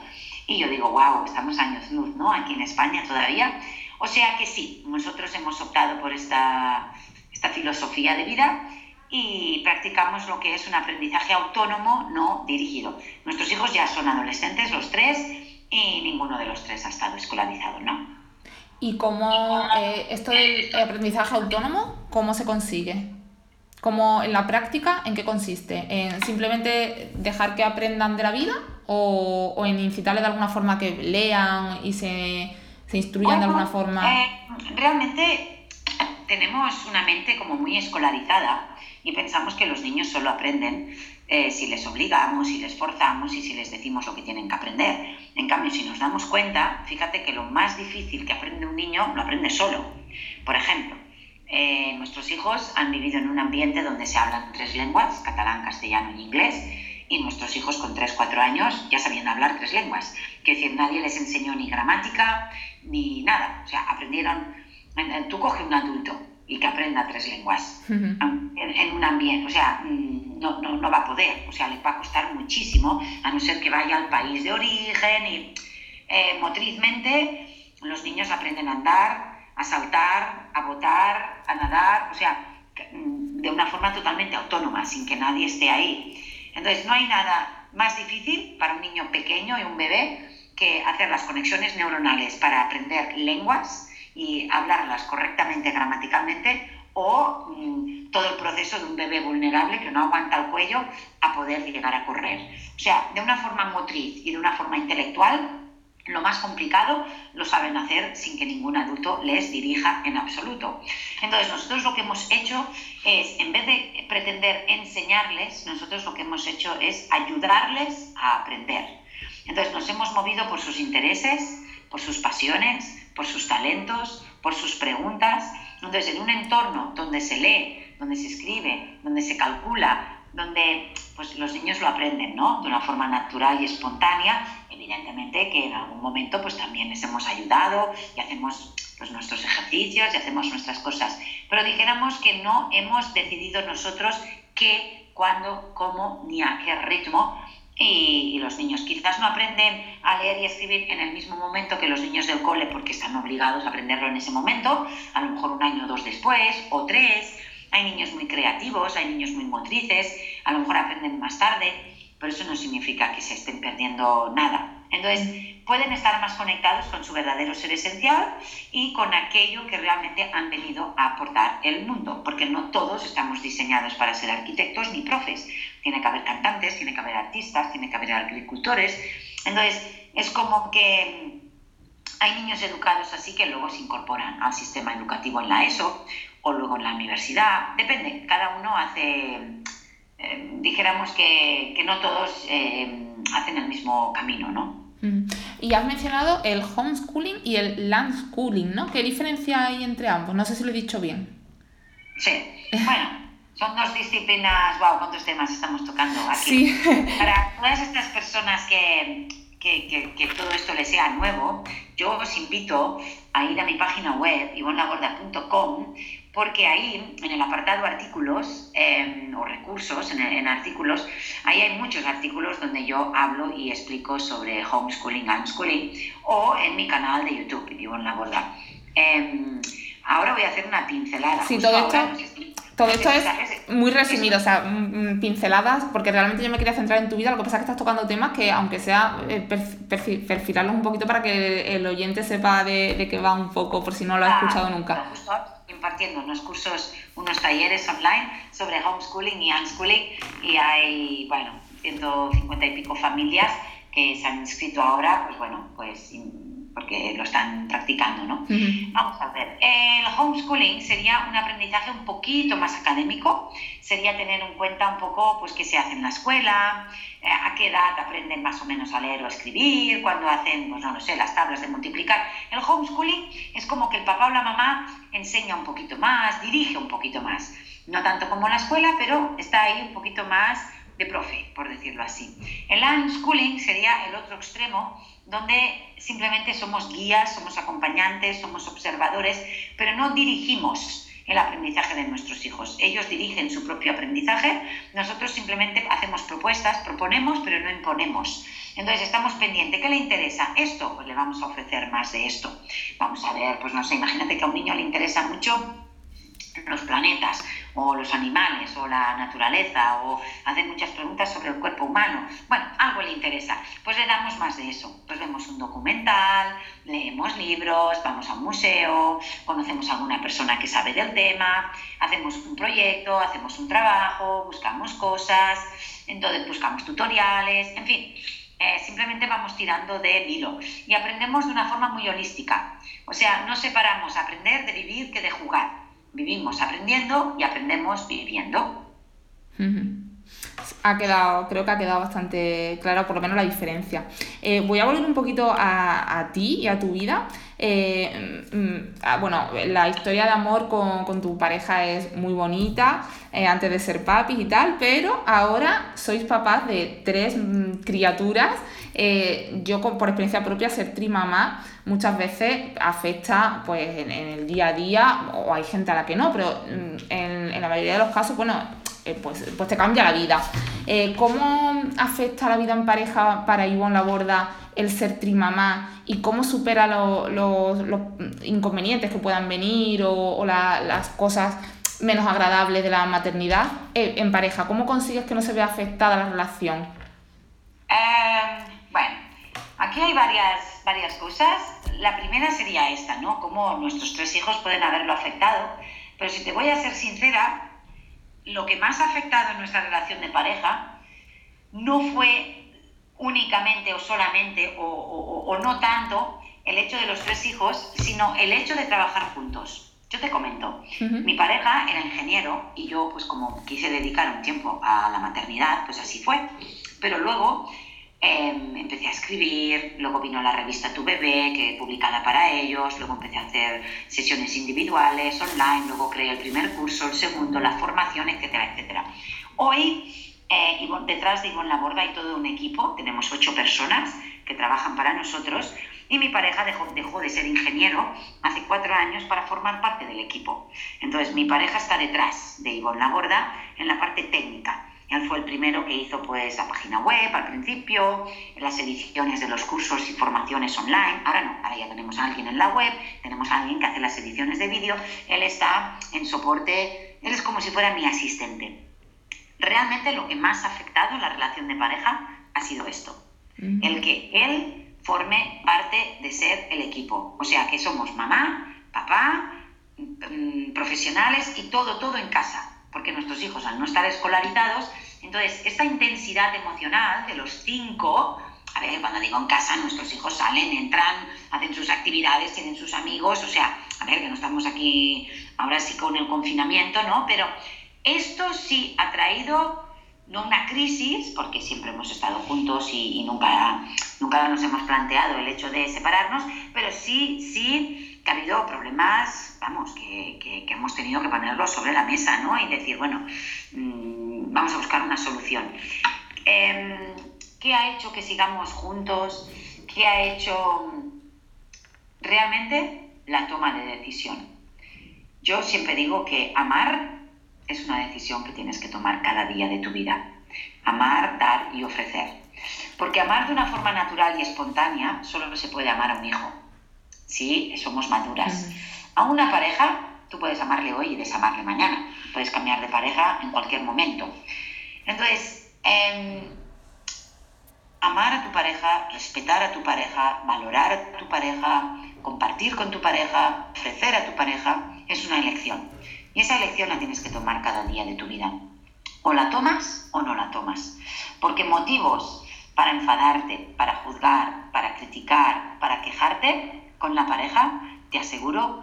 Y yo digo, wow, estamos años luz, ¿no? Aquí en España todavía. O sea que sí, nosotros hemos optado por esta, esta filosofía de vida y practicamos lo que es un aprendizaje autónomo no dirigido. Nuestros hijos ya son adolescentes, los tres, y ninguno de los tres ha estado escolarizado, ¿no? ¿Y cómo eh, esto del aprendizaje autónomo, cómo se consigue? ¿Cómo en la práctica, en qué consiste? ¿En simplemente dejar que aprendan de la vida o, o en incitarles de alguna forma que lean y se, se instruyan de alguna forma? Eh, realmente tenemos una mente como muy escolarizada y pensamos que los niños solo aprenden eh, si les obligamos, si les forzamos y si les decimos lo que tienen que aprender. En cambio, si nos damos cuenta, fíjate que lo más difícil que aprende un niño lo aprende solo. Por ejemplo, eh, nuestros hijos han vivido en un ambiente donde se hablan tres lenguas, catalán, castellano y inglés, y nuestros hijos con 3-4 años ya sabían hablar tres lenguas. Quiero decir, nadie les enseñó ni gramática ni nada. O sea, aprendieron... Tú coge un adulto y que aprenda tres lenguas uh -huh. en, en, un ambiente, o sea, no, no, no, va a poder, o sea, le va a costar muchísimo, a no ser que vaya al país de origen y eh, motrizmente los niños aprenden a andar, a saltar, a botar, a nadar, o sea, de una forma totalmente autónoma, sin que nadie esté ahí. Entonces, no hay nada más difícil para un niño pequeño y un bebé que hacer las conexiones neuronales para aprender lenguas, y hablarlas correctamente gramaticalmente o mmm, todo el proceso de un bebé vulnerable que no aguanta el cuello a poder llegar a correr. O sea, de una forma motriz y de una forma intelectual, lo más complicado lo saben hacer sin que ningún adulto les dirija en absoluto. Entonces, nosotros lo que hemos hecho es, en vez de pretender enseñarles, nosotros lo que hemos hecho es ayudarles a aprender. Entonces, nos hemos movido por sus intereses, por sus pasiones, por sus talentos, por sus preguntas. Entonces, en un entorno donde se lee, donde se escribe, donde se calcula, donde pues, los niños lo aprenden ¿no? de una forma natural y espontánea, evidentemente que en algún momento pues, también les hemos ayudado y hacemos pues, nuestros ejercicios y hacemos nuestras cosas. Pero dijéramos que no hemos decidido nosotros qué, cuándo, cómo ni a qué ritmo y, y, los niños quizás no aprenden a leer y escribir en el mismo momento que los niños del cole porque están obligados a aprenderlo en ese momento, a lo mejor un año o dos después o tres. Hay niños muy creativos, hay niños muy motrices, a lo mejor aprenden más tarde, pero eso no significa que se estén perdiendo nada. Entonces, pueden estar más conectados con su verdadero ser esencial y con aquello que realmente han venido a aportar el mundo, porque no todos estamos diseñados para ser arquitectos ni profes. Tiene que haber cantantes, tiene que haber artistas, tiene que haber agricultores. Entonces, es como que hay niños educados así que luego se incorporan al sistema educativo en la ESO o luego en la universidad. Depende, cada uno hace, eh, dijéramos que, que, no todos eh, hacen el mismo camino, ¿no? Y has mencionado el homeschooling y el landschooling, ¿no? ¿Qué diferencia hay entre ambos? No sé si lo he dicho bien. Sí, bueno, son dos disciplinas, wow, cuántos temas estamos tocando aquí. Sí. Para todas estas personas que, que, que, que, todo esto les sea nuevo, yo os invito a ir a mi página web, ivonlagorda.com, porque ahí, en el apartado artículos eh, o recursos, en, en, artículos, ahí hay muchos artículos donde yo hablo y explico sobre homeschooling, unschooling, o en mi canal de YouTube, Ivonne La Gorda. Eh, ahora voy a hacer una pincelada. Sí, todo esto, ahora, todo esto es muy resumido, o sea, pinceladas, porque realmente yo me quería centrar en tu vida, lo que pasa es que estás tocando temas que, aunque sea, eh, perfilarlos un poquito para que el oyente sepa de, de qué va un poco, por si no lo ha escuchado nunca impartiendo unos cursos, unos talleres online sobre homeschooling y unschooling y hay, bueno, 150 y pico familias que se han inscrito ahora, pues bueno, pues porque lo están practicando, ¿no? Vamos a ver. El homeschooling sería un aprendizaje un poquito más académico, sería tener en cuenta un poco pues qué se hace en la escuela, eh, a qué edad aprenden más o menos a leer o a escribir, cuando hacen, pues no lo sé, las tablas de multiplicar. El homeschooling es como que el papá o la mamá enseña un poquito más, dirige un poquito más. No tanto como la escuela, pero está ahí un poquito más de profe, por decirlo así. El unschooling sería el otro extremo, donde simplemente somos guías, somos acompañantes, somos observadores, pero no dirigimos el aprendizaje de nuestros hijos. Ellos dirigen su propio aprendizaje, nosotros simplemente hacemos propuestas, proponemos, pero no imponemos. Entonces estamos pendientes, ¿qué le interesa? Esto, pues le vamos a ofrecer más de esto. Vamos a ver, pues no sé, imagínate que a un niño le interesa mucho los planetas o los animales o la naturaleza o hacer muchas preguntas sobre el cuerpo humano. Bueno, algo le interesa. Pues le damos más de eso. Pues vemos un documental, leemos libros, vamos a un museo, conocemos a alguna persona que sabe del tema, hacemos un proyecto, hacemos un trabajo, buscamos cosas, entonces buscamos tutoriales, en fin. Eh, simplemente vamos tirando del hilo y aprendemos de una forma muy holística. O sea, no separamos aprender de vivir que de jugar vivimos aprendiendo y aprendemos viviendo. Ha quedado, creo que ha quedado bastante claro, por lo menos la diferencia. Eh, voy a volver un poquito a, ti y a tu vida. Eh, mm, ah, bueno, la historia de amor con, tu pareja es muy bonita, eh, antes de ser papis y tal, pero ahora sois papás de tres mm, criaturas. yo, por experiencia propia, ser trimamá muchas veces afecta pues, en, el día a día, o hay gente a la que no, pero mm, en, la mayoría de los casos, bueno, eh, pues, pues te cambia la vida. Eh, ¿Cómo afecta la vida en pareja para Ivonne Laborda el ser trimamá y cómo supera los inconvenientes que puedan venir o, las cosas menos agradables de la maternidad eh, en pareja? ¿Cómo consigues que no se vea afectada la relación? bueno, aquí hay varias varias cosas. La primera sería esta, ¿no? Cómo nuestros tres hijos pueden haberlo afectado. Pero si te voy a ser sincera, lo que más ha afectado en nuestra relación de pareja no fue únicamente o solamente o, no tanto el hecho de los tres hijos, sino el hecho de trabajar juntos. Yo te comento, mi pareja era ingeniero y yo pues como quise dedicar un tiempo a la maternidad, pues así fue. Pero luego Em, empecé a escribir, luego vino la revista Tu Bebé, que publicada para ellos, luego empecé a hacer sesiones individuales, online, luego creé el primer curso, el segundo, la formación, etcétera, etcétera. Hoy, eh, detrás de Ivonne Laborda hay todo un equipo, tenemos ocho personas que trabajan para nosotros y mi pareja dejó, dejó, de ser ingeniero hace cuatro años para formar parte del equipo. Entonces, mi pareja está detrás de Ivonne Laborda en la parte técnica él fue el primero que hizo pues la página web al principio, las ediciones de los cursos y formaciones online. Ahora no, ahora ya tenemos a alguien en la web, tenemos a alguien que hace las ediciones de vídeo. Él está en soporte, él es como si fuera mi asistente. Realmente lo que más ha afectado la relación de pareja ha sido esto, el que él forme parte de ser el equipo. O sea, que somos mamá, papá, mm, profesionales y todo, todo en casa porque nuestros hijos al no estar escolarizados, entonces esta intensidad emocional de los cinco, a ver, cuando digo en casa, nuestros hijos salen, entran, hacen sus actividades, tienen sus amigos, o sea, a ver, que no estamos aquí ahora sí con el confinamiento, ¿no? Pero esto sí ha traído no una crisis, porque siempre hemos estado juntos y, nunca, nunca nos hemos planteado el hecho de separarnos, pero sí, sí que ha habido problemas, vamos, que, que, hemos tenido que ponerlos sobre la mesa, ¿no? Y decir, bueno, mm, vamos a buscar una solución. Em, ¿Qué ha hecho que sigamos juntos? ¿Qué ha hecho realmente la toma de decisión? Yo siempre digo que amar es una decisión que tienes que tomar cada día de tu vida. Amar, dar y ofrecer. Porque amar de una forma natural y espontánea solo se puede amar a un hijo. Sí, somos maduras. A una pareja, tú puedes amarle hoy y desamarle mañana. Puedes cambiar de pareja en cualquier momento. Entonces, em, amar a tu pareja, respetar a tu pareja, valorar a tu pareja, compartir con tu pareja, ofrecer a tu pareja, es una elección. Y esa elección la tienes que tomar cada día de tu vida. O la tomas o no la tomas. Porque motivos para enfadarte, para juzgar, para criticar, para quejarte con la pareja, te aseguro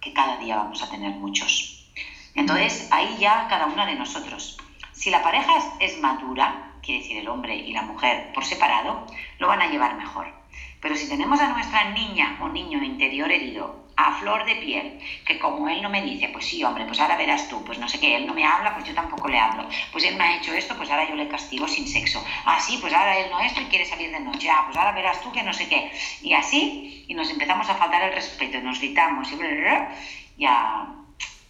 que cada día vamos a tener muchos. Entonces, ahí ya cada una de nosotros. Si la pareja es madura, quiere decir el hombre y la mujer por separado, lo van a llevar mejor. Pero si tenemos a nuestra niña o niño interior herido, a flor de piel, que como él no me dice, pues sí, hombre, pues ahora verás tú, pues no sé qué, él no me habla, pues yo tampoco le hablo, pues él me ha hecho esto, pues ahora yo le castigo sin sexo, ah, sí, pues ahora él no esto y quiere salir de noche, ah, pues ahora verás tú que no sé qué, y así, y nos empezamos a faltar el respeto, nos gritamos, y ya,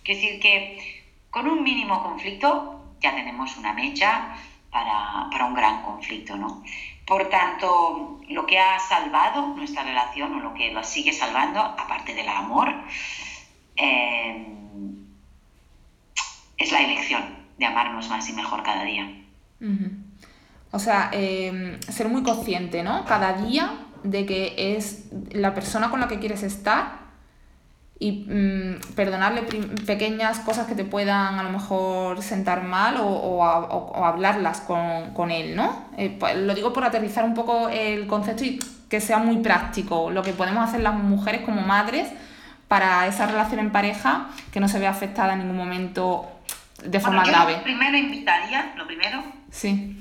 quiero decir que con un mínimo conflicto ya tenemos una mecha para, para un gran conflicto, ¿no? Por tanto, lo que ha salvado nuestra relación o lo que lo sigue salvando, aparte del amor, eh, es la elección de amarnos más y mejor cada día. O sea, eh, ser muy consciente, ¿no? Cada día de que es la persona con la que quieres estar y mm, perdonarle pequeñas cosas que te puedan a lo mejor sentar mal o, o, hablarlas con, con, él, ¿no? Eh, pues, lo digo por aterrizar un poco el concepto y que sea muy práctico, lo que podemos hacer las mujeres como madres para esa relación en pareja que no se vea afectada en ningún momento de forma grave. Lo primero invitaría, lo primero, sí.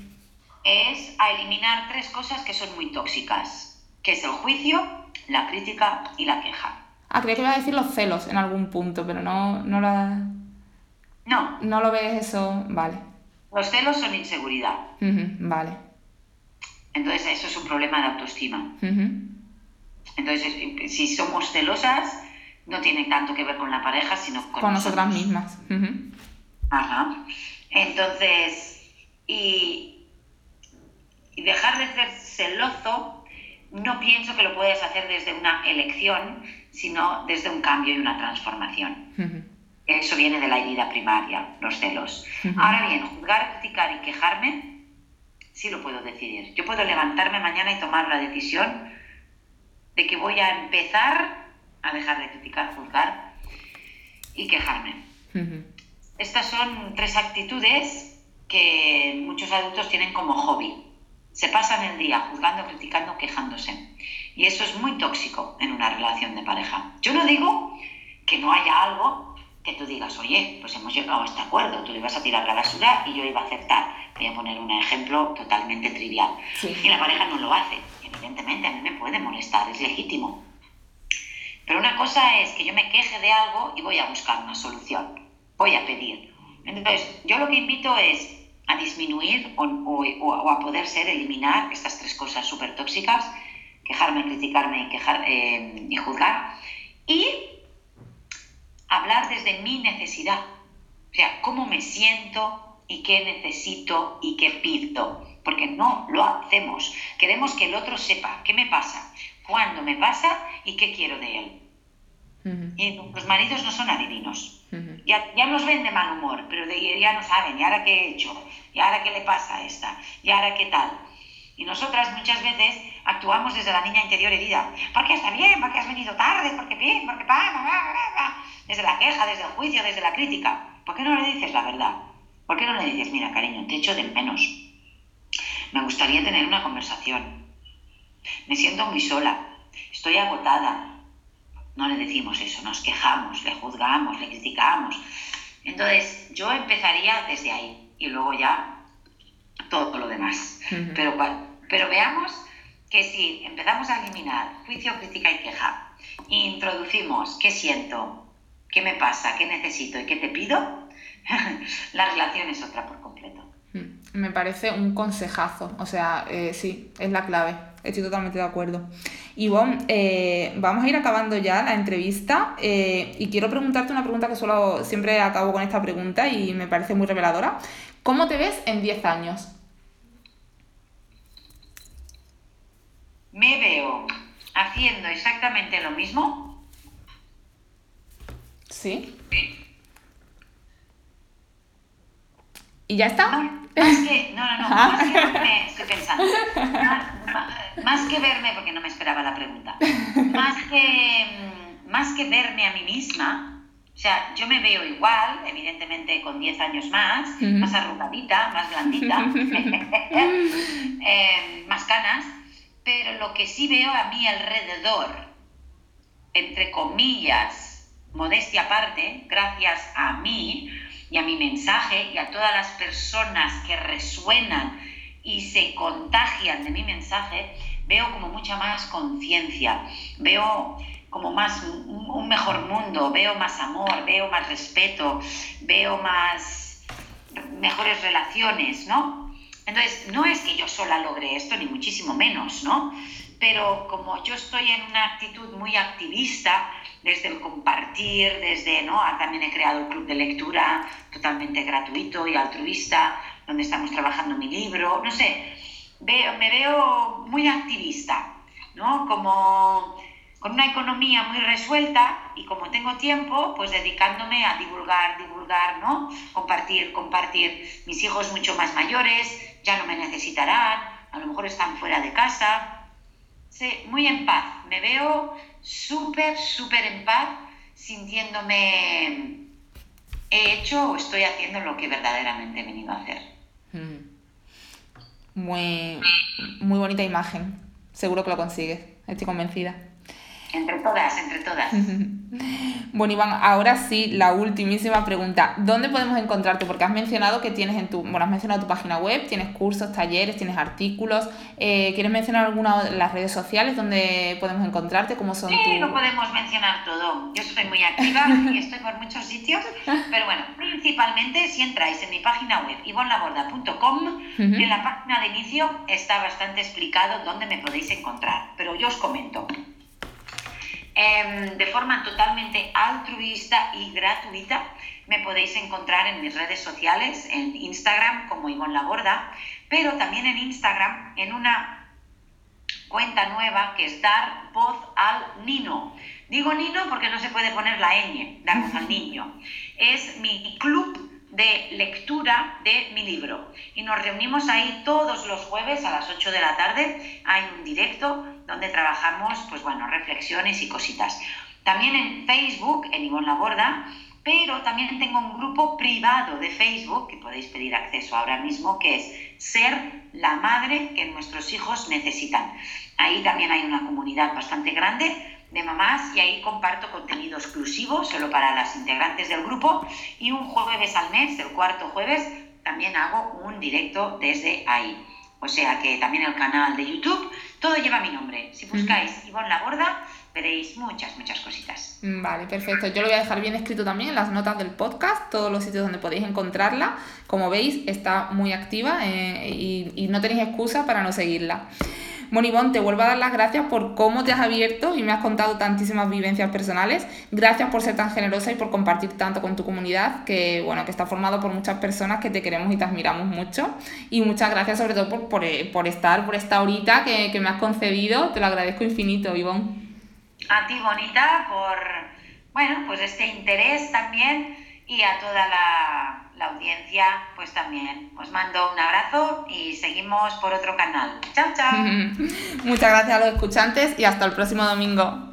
es a eliminar tres cosas que son muy tóxicas, que es el juicio, la crítica y la queja. Ah, creía que iba a decir los celos en algún punto, pero no, no la... No. No lo ves eso, vale. Los celos son inseguridad. vale. Entonces eso es un problema de autoestima. Entonces, si somos celosas, no tiene tanto que ver con la pareja, sino con, con nosotras mismas. Ajá. Entonces, y, y dejar de ser celoso, no pienso que lo puedas hacer desde una elección, sino desde un cambio y una transformación. Eso viene de la herida primaria, los celos. Ahora bien, juzgar, criticar y quejarme, sí lo puedo decidir. Yo puedo levantarme mañana y tomar la decisión de que voy a empezar a dejar de criticar, juzgar y quejarme. Estas son tres actitudes que muchos adultos tienen como hobby. Se pasan el día juzgando, criticando, quejándose. Y eso es muy tóxico en una relación de pareja. Yo no digo que no haya algo que tú digas, oye, pues hemos llegado a este acuerdo, tú le vas a tirar la basura y yo iba a aceptar. Voy a poner un ejemplo totalmente trivial. Y la pareja no lo hace. Evidentemente, a mí me puede molestar, es legítimo. Pero una cosa es que yo me queje de algo y voy a buscar una solución. Voy a pedir. Entonces, yo lo que invito es a disminuir o, o a poder ser eliminar estas tres cosas súper tóxicas quejarme, criticarme y, quejar, eh, y juzgar, y hablar desde mi necesidad, o sea, cómo me siento y qué necesito y qué pido, porque no lo hacemos. Queremos que el otro sepa qué me pasa, cuándo me pasa y qué quiero de él. Y los maridos no son adivinos. ya, ya, nos ven de mal humor, pero de, ya no saben, ¿y ahora qué he hecho? ¿Y ahora qué le pasa a esta? ¿Y ahora qué tal? Y nosotras muchas veces actuamos desde la niña interior herida. Porque está bien, porque has venido tarde, porque bien, porque pa, pa, pa, pa, Desde la queja, desde el juicio, desde la crítica. ¿Por qué no le dices la verdad? ¿Por qué no le dices, mira, cariño, te echo de menos? Me gustaría tener una conversación. Me siento muy sola. Estoy agotada. No le decimos eso, nos quejamos, le juzgamos, le criticamos. Entonces, yo empezaría desde ahí y luego ya todo lo demás. Pero pero veamos que si empezamos a eliminar juicio, crítica y queja, introducimos qué siento, qué me pasa, qué necesito y qué te pido, la relación es otra por completo. Hmm, me parece un consejazo, o sea, eh, sí, es la clave, estoy totalmente de acuerdo. Ivonne, eh, vamos a ir acabando ya la entrevista eh, y quiero preguntarte una pregunta que solo siempre acabo con esta pregunta y me parece muy reveladora. ¿Cómo te ves en 10 años? Me veo haciendo exactamente lo mismo. Sí. ¿Y ya está? Más, que, no, no, no, más que verme, estoy pensando, más, que verme, porque no me esperaba la pregunta, más que, más que verme a mí misma, o sea, yo me veo igual, evidentemente con 10 años más, más arrugadita, más blandita, eh, más canas, pero lo que sí veo a mi alrededor, entre comillas, modestia aparte, gracias a mí y a mi mensaje y a todas las personas que resuenan y se contagian de mi mensaje, veo como mucha más conciencia, veo como más un mejor mundo, veo más amor, veo más respeto, veo más mejores relaciones, ¿no? Entonces, no es que yo sola logre esto, ni muchísimo menos, ¿no? Pero como yo estoy en una actitud muy activista, desde el compartir, desde, ¿no? Ah, también he creado el club de lectura totalmente gratuito y altruista, donde estamos trabajando mi libro, no sé, veo, me veo muy activista, ¿no? Como con una economía muy resuelta y como tengo tiempo, pues dedicándome a divulgar, divulgar, ¿no? Compartir, compartir. Mis hijos mucho más mayores ya no me necesitarán, a lo mejor están fuera de casa. Sí, muy en paz. Me veo súper, súper en paz, sintiéndome he hecho o estoy haciendo lo que verdaderamente he venido a hacer. Hmm. Muy, muy bonita imagen. Seguro que lo consigues. Estoy convencida. Entre todas, entre todas. bueno, Iván, ahora sí, la ultimísima pregunta. ¿Dónde podemos encontrarte? Porque has mencionado que tienes en tu, bueno, has mencionado tu página web, tienes cursos, talleres, tienes artículos. Eh, ¿Quieres mencionar alguna de las redes sociales donde podemos encontrarte? ¿Cómo son sí, no podemos mencionar todo. Yo soy muy activa y estoy por muchos sitios, pero bueno, principalmente si entráis en mi página web, ivonlaborda.com, en la página de inicio está bastante explicado dónde me podéis encontrar, pero yo os comento. Em, de forma totalmente altruista y gratuita. Me podéis encontrar en mis redes sociales, en Instagram como Ivonne Laborda, pero también en Instagram en una cuenta nueva que es Dar Voz al Nino. Digo Nino porque no se puede poner la ñ, Dar Voz al Niño. Es mi club de lectura de mi libro. Y nos reunimos ahí todos los jueves a las 8 de la tarde. Hay un directo donde trabajamos, pues bueno, reflexiones y cositas. También en Facebook, en Ivonne La Borda, pero también tengo un grupo privado de Facebook que podéis pedir acceso ahora mismo, que es Ser la madre que nuestros hijos necesitan. Ahí también hay una comunidad bastante grande de mamás y ahí comparto contenido exclusivo solo para las integrantes del grupo y un jueves al mes, el cuarto jueves, también hago un directo desde ahí. O sea que también el canal de YouTube, todo lleva mi nombre. Si buscáis Ivonne La Borda, veréis muchas, muchas cositas. Vale, perfecto. Yo lo voy a dejar bien escrito también en las notas del podcast, todos los sitios donde podéis encontrarla. Como veis, está muy activa eh, y, y no tenéis excusa para no seguirla. Bueno, te vuelvo a dar las gracias por cómo te has abierto y me has contado tantísimas vivencias personales. Gracias por ser tan generosa y por compartir tanto con tu comunidad, que bueno, que está formado por muchas personas que te queremos y te admiramos mucho. Y muchas gracias sobre todo por, por, eh, estar, por esta horita que, que, me has concedido. Te lo agradezco infinito, Ivonne. A ti, Bonita, por bueno, pues este interés también y a toda la la audiencia, pues también os mando un abrazo y seguimos por otro canal. Chao, chao. Muchas gracias a los escuchantes y hasta el próximo domingo.